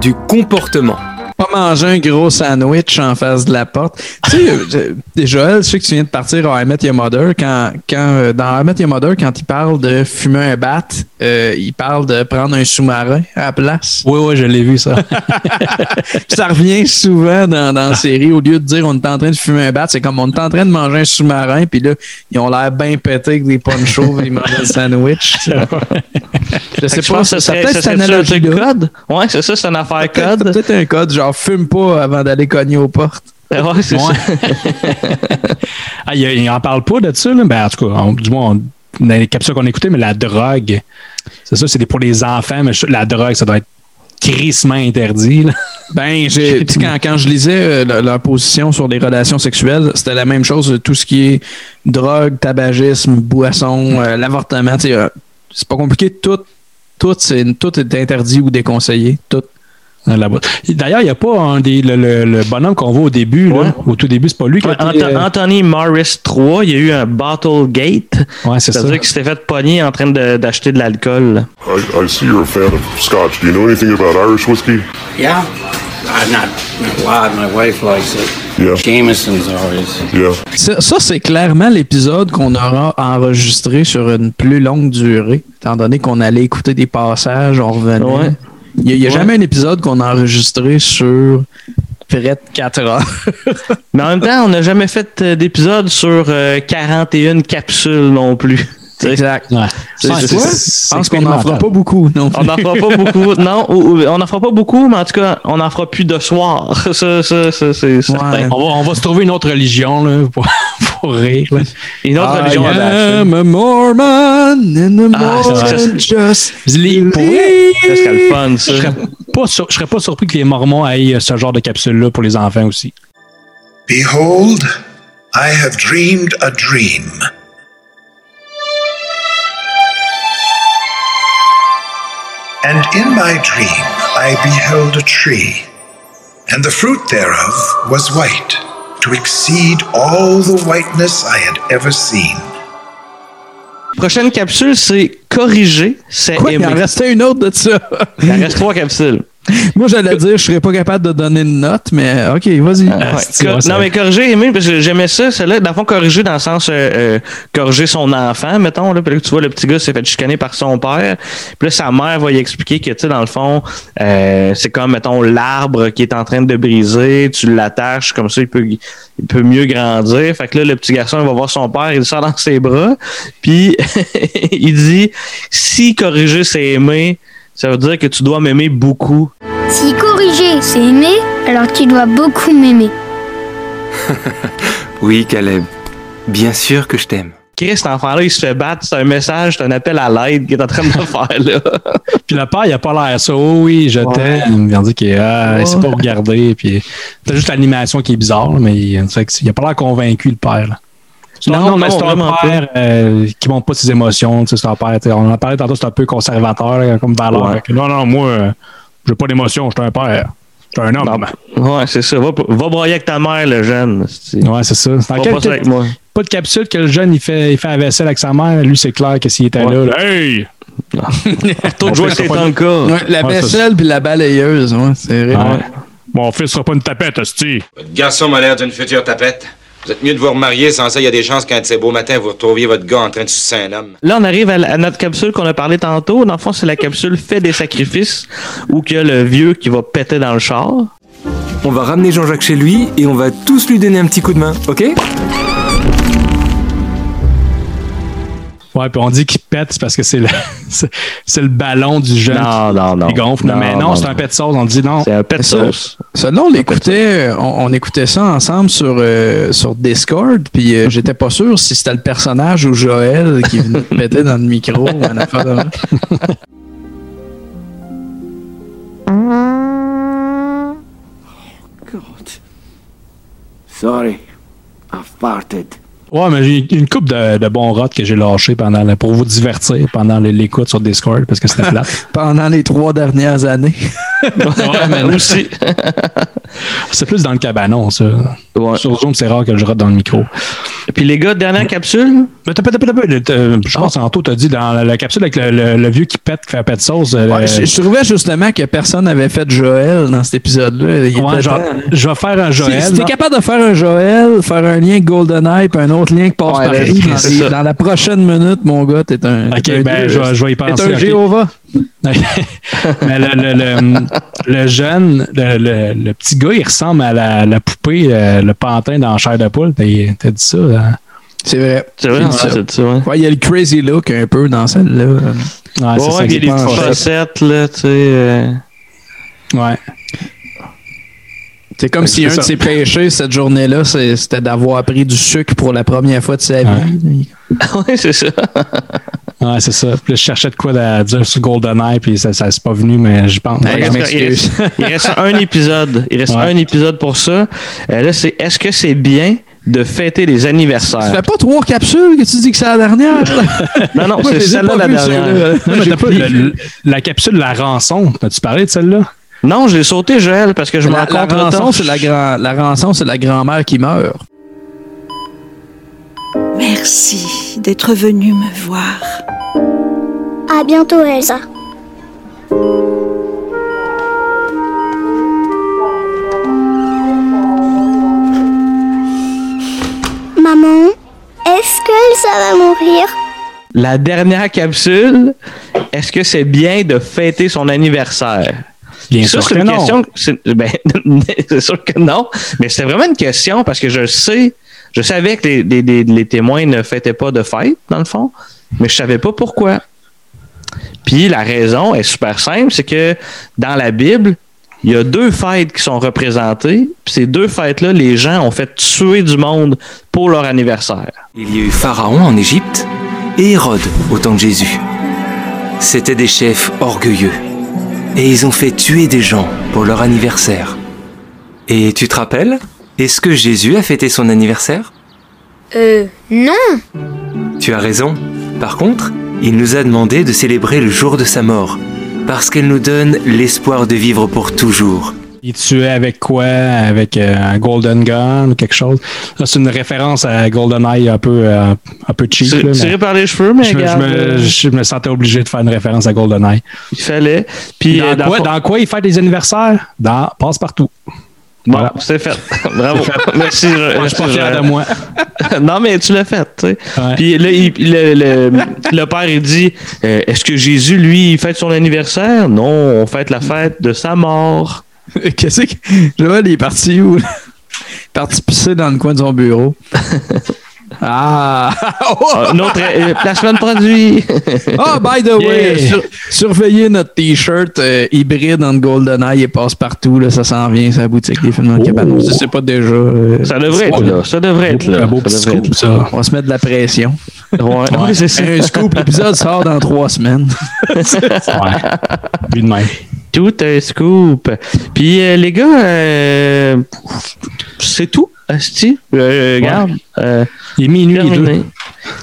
du comportement. Manger un gros sandwich en face de la porte. Tu sais, Joël, je sais que tu viens de partir à I Met Your Mother. Quand, quand, euh, dans I Met Your Mother, quand il parle de fumer un bat, euh, il parle de prendre un sous-marin à la place. Oui, oui, je l'ai vu, ça. ça revient souvent dans, dans la série. Au lieu de dire on est en train de fumer un bat, c'est comme on est en train de manger un sous-marin, puis là, ils ont l'air bien pétés avec des ponchos, ils mangent un sandwich. Je sais pas, ça, que ça ce peut être ça, le code? Ouais, c'est ça, c'est une affaire code. Peut-être un code, genre fume pas avant d'aller cogner aux portes. Ouais, c'est Ouais. ah, il, il en parle pas de ça, là? Ben, en tout cas, on- du moins, on- dans les capsules qu'on a écoutées, mais la drogue, c'est ça, c'est pour les enfants, mais la drogue, ça doit être crissement interdit. là. Ben, j'ai, quand, quand je lisais euh, leur, leur position sur les relations sexuelles, c'était la même chose, tout ce qui est drogue, tabagisme, boisson, euh, l'avortement, tu sais, euh, c'est pas compliqué, tout, tout, c'est, tout est interdit ou déconseillé, tout. D'ailleurs, il n'y a pas un des, le, le- le bonhomme qu'on voit au début. là. Au tout début, c'est pas lui qui a Ouais, été, Anto- euh, Anthony Morris 3, il y a eu un Bottle Gate. Ouais, c'est ça. C'est-à-dire qu'il s'était fait pogner en train de- d'acheter de l'alcool. I, I see you're a fan of scotch. Do you know anything about Irish whiskey? Yeah? I'm not, not a lot. My wife likes it. Yeah. Jameson's always. Yeah. Ça, ça, c'est clairement l'épisode qu'on aura enregistré sur une plus longue durée, étant donné qu'on allait écouter des passages, on revenait. Ouais. Il n'y a, y a Ouais. jamais un épisode qu'on a enregistré sur près de 4 heures. Mais en même temps, on n'a jamais fait euh, d'épisode sur euh, 41 capsules non plus. Exact. Ouais. Je pense qu'on n'en fera pas beaucoup. Non On n'en fera pas beaucoup. Non, ou- ou- on n'en fera pas beaucoup, mais en tout cas, on n'en fera plus de soir. Ça, ça, ça, c'est certain. on, va, on va se trouver une autre religion là, pour, pour rire. là. Une autre religion à I am a Mormon in the Ah, morning just Ça serait le fun, ça. je serais pas, sur- je serais pas surpris que les Mormons aient euh, ce genre de capsule-là pour les enfants aussi. Behold, I have dreamed a dream. And in my dream I beheld a tree, and the fruit thereof was white, to exceed all the whiteness I had ever seen. Prochaine capsule, c'est corriger, c'est Quoi, il aimer. en restait une autre de ça? Il en reste trois capsules. Moi, j'allais dire, je serais pas capable de donner une note, mais OK, vas-y. Ouais. Cor- non, mais corriger, aimer, parce que j'aimais ça, celle-là. Dans le fond, corriger dans le sens, euh, euh, corriger son enfant, mettons, là. Puis là, tu vois, le petit gars s'est fait chicaner par son père. Puis là, sa mère va lui expliquer que, tu sais, dans le fond, euh, c'est comme, mettons, l'arbre qui est en train de briser, tu l'attaches, comme ça, il peut, il peut mieux grandir. Fait que là, le petit garçon, il va voir son père, il le sort dans ses bras. Puis, il dit, si corriger, c'est aimer, Ça veut dire que tu dois m'aimer beaucoup. Si corriger, c'est aimer, alors tu dois beaucoup m'aimer. Oui, Caleb. Bien sûr que je t'aime. Chris, cet enfant-là, il se fait battre. C'est un message, c'est un appel à l'aide qu'il est en train de faire là. Puis le père, il a pas l'air ça. Oh oui, je t'aime. Il dit qu'il ah, il sait pas regarder. Puis c'est juste l'animation qui est bizarre, là, mais il, il a pas l'air convaincu, le père. là. C'est un- Non, mais non, c'est un père euh, qui montre pas ses émotions. tu sais, C'est un père. On en a parlé tantôt, c'est un peu conservateur là, comme valeur. Ouais. Non, non, moi, euh, j'ai pas d'émotion. Je suis un père. Je suis un homme. Ouais, c'est ça. Va, va broyer avec ta mère, le jeune. Ouais, c'est ça. C'est dans Va quel- pas ça avec moi. Pas de capsule que le jeune il fait, il fait la vaisselle avec sa mère. Lui, c'est clair que s'il était là, là, hey! Retourne jouer tes tankas. Ouais, la Ouais, vaisselle puis la balayeuse, ouais, c'est vrai. Ouais. Mon fils sera pas une tapette, hostie. Votre garçon m'a l'air d'une future tapette. Vous êtes mieux de vous remarier, sans ça, il y a des chances qu'un de ces beaux matins, vous retrouviez votre gars en train de sucer un homme. Là, on arrive à, la- à notre capsule qu'on a parlé tantôt. Dans le fond, c'est la capsule fait des sacrifices où qu'il y a le vieux qui va péter dans le char. On va ramener Jean-Jacques chez lui et on va tous lui donner un petit coup de main, ok? Ouais, puis on dit qu'il pète c'est parce que c'est le, c'est, le ballon du jeune Non, non, non. qui gonfle. Non, mais non, non, c'est non. un pet de sauce. On dit non. C'est un pet sauce. ça, là, on l'écoutait, on, on écoutait ça ensemble sur, euh, sur Discord, puis euh, j'étais pas sûr si c'était le personnage ou Joël qui venait péter dans le micro de même. Sorry. I farted. Ouais, mais j'ai une coupe de, de bons rots que j'ai lâché pendant le- pour vous divertir pendant l'écoute sur Discord parce que c'était plate. Pendant les trois dernières années. ouais, mais aussi. C'est plus dans le cabanon, ça. Sur Zoom, c'est rare que je rote dans le micro. Puis les gars, dernière capsule? Mais t'as je pense tantôt, t'as dit dans la, capsule avec le, le- le vieux qui pète, qui fait pète sauce. euh, je, je trouvais justement que personne n'avait fait Joël dans cet épisode-là. Ouais, genre, temps. je vais faire un Joël. Si, si t'es capable de faire un Joël, faire un lien GoldenEye, puis un autre lien qui passe par là, dans, les- dans la prochaine minute, mon gars, t'es un. Ok, t'es un ben, je vais- y penser, T'es un ok. Jéhovah. Mais le, le, le, le jeune, le, le, le petit gars, il ressemble à la, la poupée, euh, le pantin dans Chair de poule. T'as dit ça? hein? C'est vrai. C'est vrai, c'est ça, ouais. Ouais, il y a le crazy look un peu dans celle-là. Ouais, puis il y a des j'ai petites chaussettes, là, tu sais. euh, Ouais. C'est comme si un ça. de ses péchés cette journée-là, c'était d'avoir pris du sucre pour la première fois de sa vie. ouais, c'est ça. Ouais, c'est ça. Puis là, je cherchais de quoi à dire sur GoldenEye, puis ça, ça c'est pas venu, mais je pense. Il reste, il reste- il reste un épisode. Il reste Ouais. un épisode pour ça. Euh, là, c'est est-ce que c'est bien de fêter les anniversaires? Ça fait pas trois capsules que tu dis que c'est la dernière. Non, non, c'est celle-là la dernière. Non, mais J'ai t'as pas le- la capsule La Rançon. As-tu parlé de celle-là? Non, je l'ai sauté, Joël, parce que je m'en la, la rançon, c'est la, grand, la rançon, c'est la grand-mère qui meurt. Merci d'être venu me voir. À bientôt, Elsa. Maman, est-ce qu'Elsa va mourir? La dernière capsule, est-ce que c'est bien de fêter son anniversaire? Bien ça, sûr c'est que une non. question. C'est ben, c'est sûr que non. Mais c'était vraiment une question parce que je sais, je savais que les, témoins ne fêtaient pas de fête, dans le fond, mais je savais pas pourquoi. Puis la raison est super simple, c'est que dans la Bible, il y a deux fêtes qui sont représentées. Ces deux fêtes-là, les gens ont fait tuer du monde pour leur anniversaire. Il y a eu Pharaon en Égypte et Hérode au temps de Jésus. C'étaient des chefs orgueilleux. Et ils ont fait tuer des gens pour leur anniversaire. Et tu te rappelles? Est-ce que Jésus a fêté son anniversaire? Euh, non. Tu as raison. Par contre, il nous a demandé de célébrer le jour de sa mort, parce qu'elle nous donne l'espoir de vivre pour toujours. Il tuait avec quoi? Avec euh, un Golden Gun ou quelque chose? Là, c'est une référence à GoldenEye un peu, euh, un peu cheap. Tiré mais par les cheveux, mais je, me- je regarde, me, euh, je me sentais obligé de faire une référence à GoldenEye. il fallait. Puis Dans, dans quoi, le fond- dans quoi il fait des anniversaires? Dans Passe-Partout. Bon, c'est fait. Bravo. Merci. Moi, je suis pas fier de moi. non, mais tu l'as fait. tu sais. Puis là, il- le, le- le père, il dit euh, Est-ce que Jésus, lui, il fête son anniversaire? Non, on fête la fête de sa mort. Qu'est-ce que. Joël, il est parti où? Il est parti pisser dans le coin de son bureau. Ah! Un autre euh, placement de produit. Ah, by the way, Yeah. sur- surveillez notre t-shirt euh, hybride en GoldenEye et passe-partout. là, Ça s'en vient, c'est la boutique des films dans le cabanon. Je sais pas déjà. euh, Ça devrait être là. Ça devrait être là. Un beau petit Ça devrait scoop, ça. On va se mettre de la pression. Ouais, ouais, c'est ça. Un scoop, l'épisode sort dans trois semaines. Ouais. De même. Tout un scoop. Puis euh, les gars, euh, c'est tout? Asti? Euh, regarde. euh, Il est minuit et deux.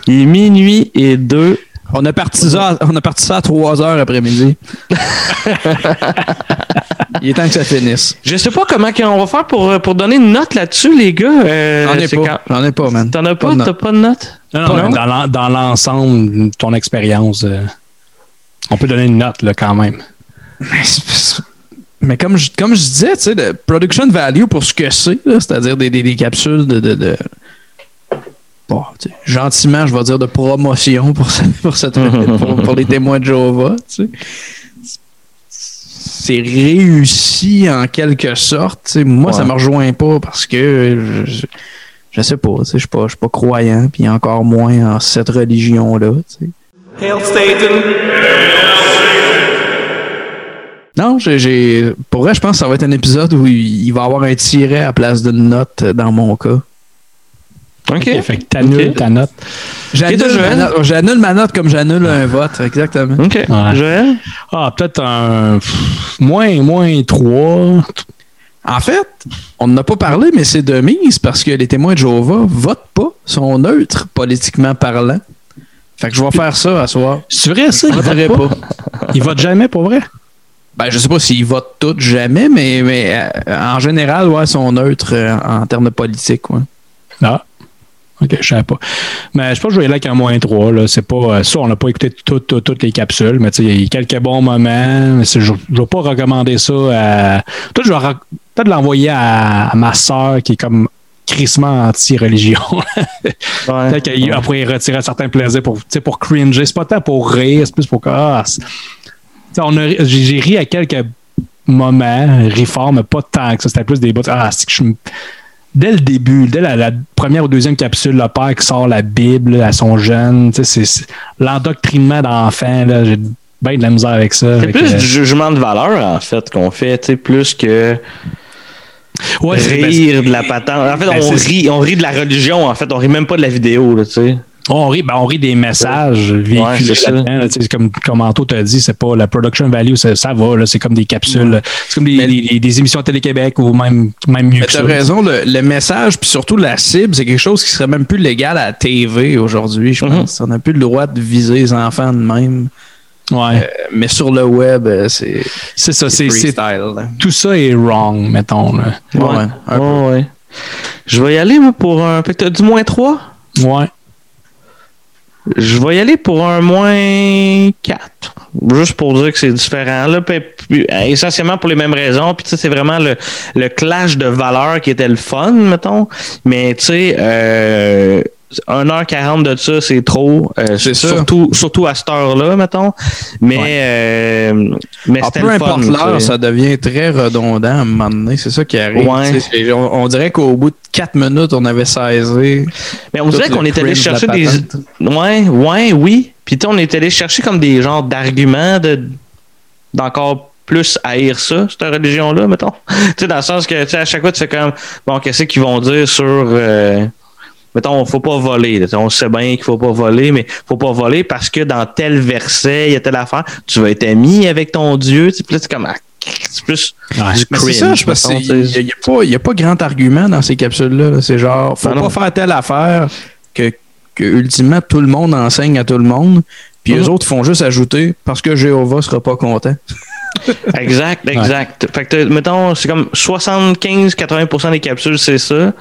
Il est minuit et deux. On a parti ça, on a parti ça à 3 heures après-midi. Il est temps que ça finisse. Je sais pas comment on va faire pour, euh, pour donner une note là-dessus, les gars. Euh, J'en ai pas. J'en ai pas, man. T'en as Pas pas? de note? T'as pas de note? Non, dans l'en- dans l'ensemble, ton expérience, euh, on peut donner une note là, quand même. Mais, comme, je, comme je disais, tu sais, le production value pour ce que c'est, c'est-à-dire des, des, des capsules de. de, de- bon, tu sais, gentiment, je vais dire de promotion pour, ce- pour, cette, pour, pour les témoins de Jéhovah. tu sais. C'est réussi en quelque sorte. tu sais. Moi, ça Ouais. me rejoint pas parce que je, je sais pas, tu sais, je suis pas, je suis pas croyant, puis encore moins en cette religion-là. tu sais. Hail Satan! Non, j'ai, pour vrai, je pense que ça va être un épisode où il il va y avoir un tiret à la place d'une note dans mon cas. OK. Fait que t'annules ta note. J'annule, ma note, j'annule ma note comme j'annule un vote, exactement. OK. Ouais. Joël? Ah, peut-être un pff, moins, moins 3. En fait, on n'en a pas parlé, mais c'est de mise parce que les témoins de Jéhovah votent pas, sont neutres politiquement parlant. Fait que je vais faire ça à soir. C'est vrai, ça? Je Il voterai vote pas. pas? Il vote jamais, pour vrai? Ben, je sais pas s'ils votent tous jamais, mais, mais euh, en général, ouais, ils sont neutres euh, en termes de politique. Ouais. Ah. OK, je savais pas. Mais je pense que je vais y aller avec un moins 3. Là. C'est pas euh, ça, on n'a pas écouté toutes, toutes, toutes les capsules, mais tu sais, il y a quelques bons moments. Mais je ne vais pas recommander ça à. Peut-être que je vais peut-être l'envoyer à, à ma soeur qui est comme crissement anti-religion. Ouais. Peut-être qu'elle pourrait y retirer un certain plaisir pour, tu sais, pour cringer. C'est pas tant pour rire, c'est plus pour que. Ah, j'ai ri à quelques moments, ri fort, mais pas tant que ça. C'était plus des bouts. Ah, c'est que je me- Dès le début, dès la, la première ou deuxième capsule, le père qui sort la Bible à son jeune, c'est l'endoctrinement d'enfant. là, J'ai bien de la misère avec ça. C'est plus du jugement de valeur, en fait, qu'on fait, tu sais, plus que Ouais, ben, rire de la patente. En fait, ben, on rit, on rit de la religion, en fait. On rit même pas de la vidéo, là, tu sais. On rit, ben, on rit des messages véhiculés là, tu comme, comme Anto t'a dit, c'est pas la production value, ça, ça va, c'est comme des capsules. C'est comme des, des- des- des émissions Télé-Québec ou même, même mieux Mais que t'as ça. raison, le, le message, puis surtout la cible, c'est quelque chose qui serait même plus légal à la TV aujourd'hui, je pense. On n'a plus le droit de viser les enfants de même. Ouais. Euh, mais sur le web, euh, c'est. C'est ça, c'est-. Tout ça est wrong, mettons. Là. Ouais, ouais, un peu. Ouais, ouais. Je vais y aller, moi, pour un. Fait que t'as du moins 3? Ouais. Je vais y aller pour un moins 4. Juste pour dire que c'est différent. Là, essentiellement pour les mêmes raisons. Puis, tu sais, c'est vraiment le, le clash de valeurs qui était le fun, mettons. Mais, tu sais, euh, 1h40 de ça, c'est trop. Euh, C'est ça. Surtout, surtout à cette heure-là, mettons. Mais, euh, mais Ah, peu importe l'heure, ça devient très redondant à un moment donné. C'est ça qui arrive. Ouais. On, on dirait qu'au bout de 4 minutes, on avait saisi. Mais on dirait qu'on est allé de chercher des. Ouais, ouais, oui. Puis on est allé chercher comme des genres d'arguments de d'encore plus haïr ça, cette religion-là, mettons. tu sais, dans le sens que à chaque fois, tu fais comme bon, qu'est-ce qu'ils vont dire sur euh, mettons, faut pas voler. On sait bien qu'il faut pas voler, mais faut pas voler parce que dans tel verset, il y a telle affaire, tu vas être ami avec ton Dieu. Puis là, c'est comme ah, c'est plus du Mais c'est cringe, ça, je pense sais. n'y a, pas- il y a pas grand argument dans ces capsules-là. là. C'est genre, faut Ben pas non. faire telle affaire que, que ultimement tout le monde enseigne à tout le monde. Puis eux autres font juste ajouter parce que Jéhovah sera pas content. Exact, exact. Fait que, mettons, c'est comme 75-80% des capsules, c'est ça.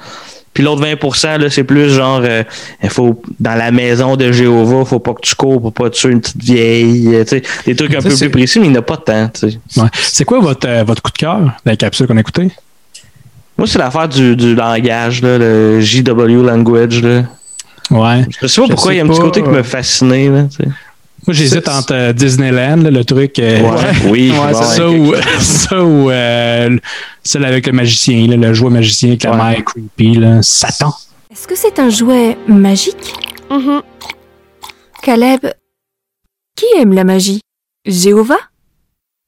Puis l'autre 20%, là, c'est plus genre, euh, il faut, dans la maison de Jéhovah, faut pas que tu cours pour pas tuer une petite vieille, euh, tu sais, des trucs un peu plus précis, mais il n'y en a pas tant, tu sais. Ouais. C'est quoi votre, euh, votre coup de cœur, la capsule qu'on a écoutée? Moi, c'est l'affaire du, du langage, là, le JW language, là. Ouais. Je sais pas pourquoi il y a un petit côté qui euh, me fascinait, là, tu sais. Moi, j'hésite entre euh, Disneyland, là, le truc. euh, Ouais, oui, ouais, bon, c'est ça, ouais, ou, ça ou euh, celle avec le magicien, là, le jouet magicien avec la creepy, là, Satan. Est-ce que c'est un jouet magique? Caleb, qui aime la magie? Jéhovah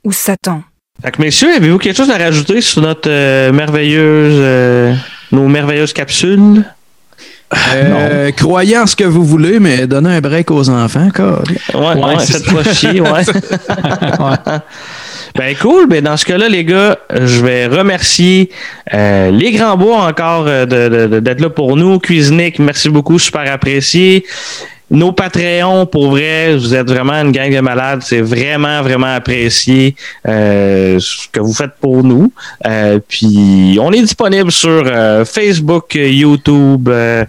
Ou Satan? Fait que, messieurs, avez-vous quelque chose à rajouter sur notre euh, merveilleuse, euh, nos merveilleuses capsules? Euh, croyez en ce que vous voulez, mais donnez un break aux enfants, quoi. Ouais, ouais, faites pas chier, ouais. Ben cool, ben dans ce cas-là, les gars, je vais remercier euh, les Grands Bois encore euh, de- de- de- d'être là pour nous. Cuisinic, merci beaucoup, super apprécié. Nos Patreons, pour vrai, vous êtes vraiment une gang de malades. C'est vraiment, vraiment apprécié euh, ce que vous faites pour nous. Euh, puis, on est disponible sur euh, Facebook, YouTube, euh,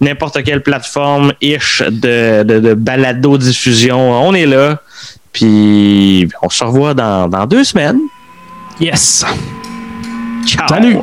n'importe quelle plateforme ish de, de, de balado-diffusion. On est là. Puis, on se revoit dans, dans deux semaines. Yes. Ciao. Salut.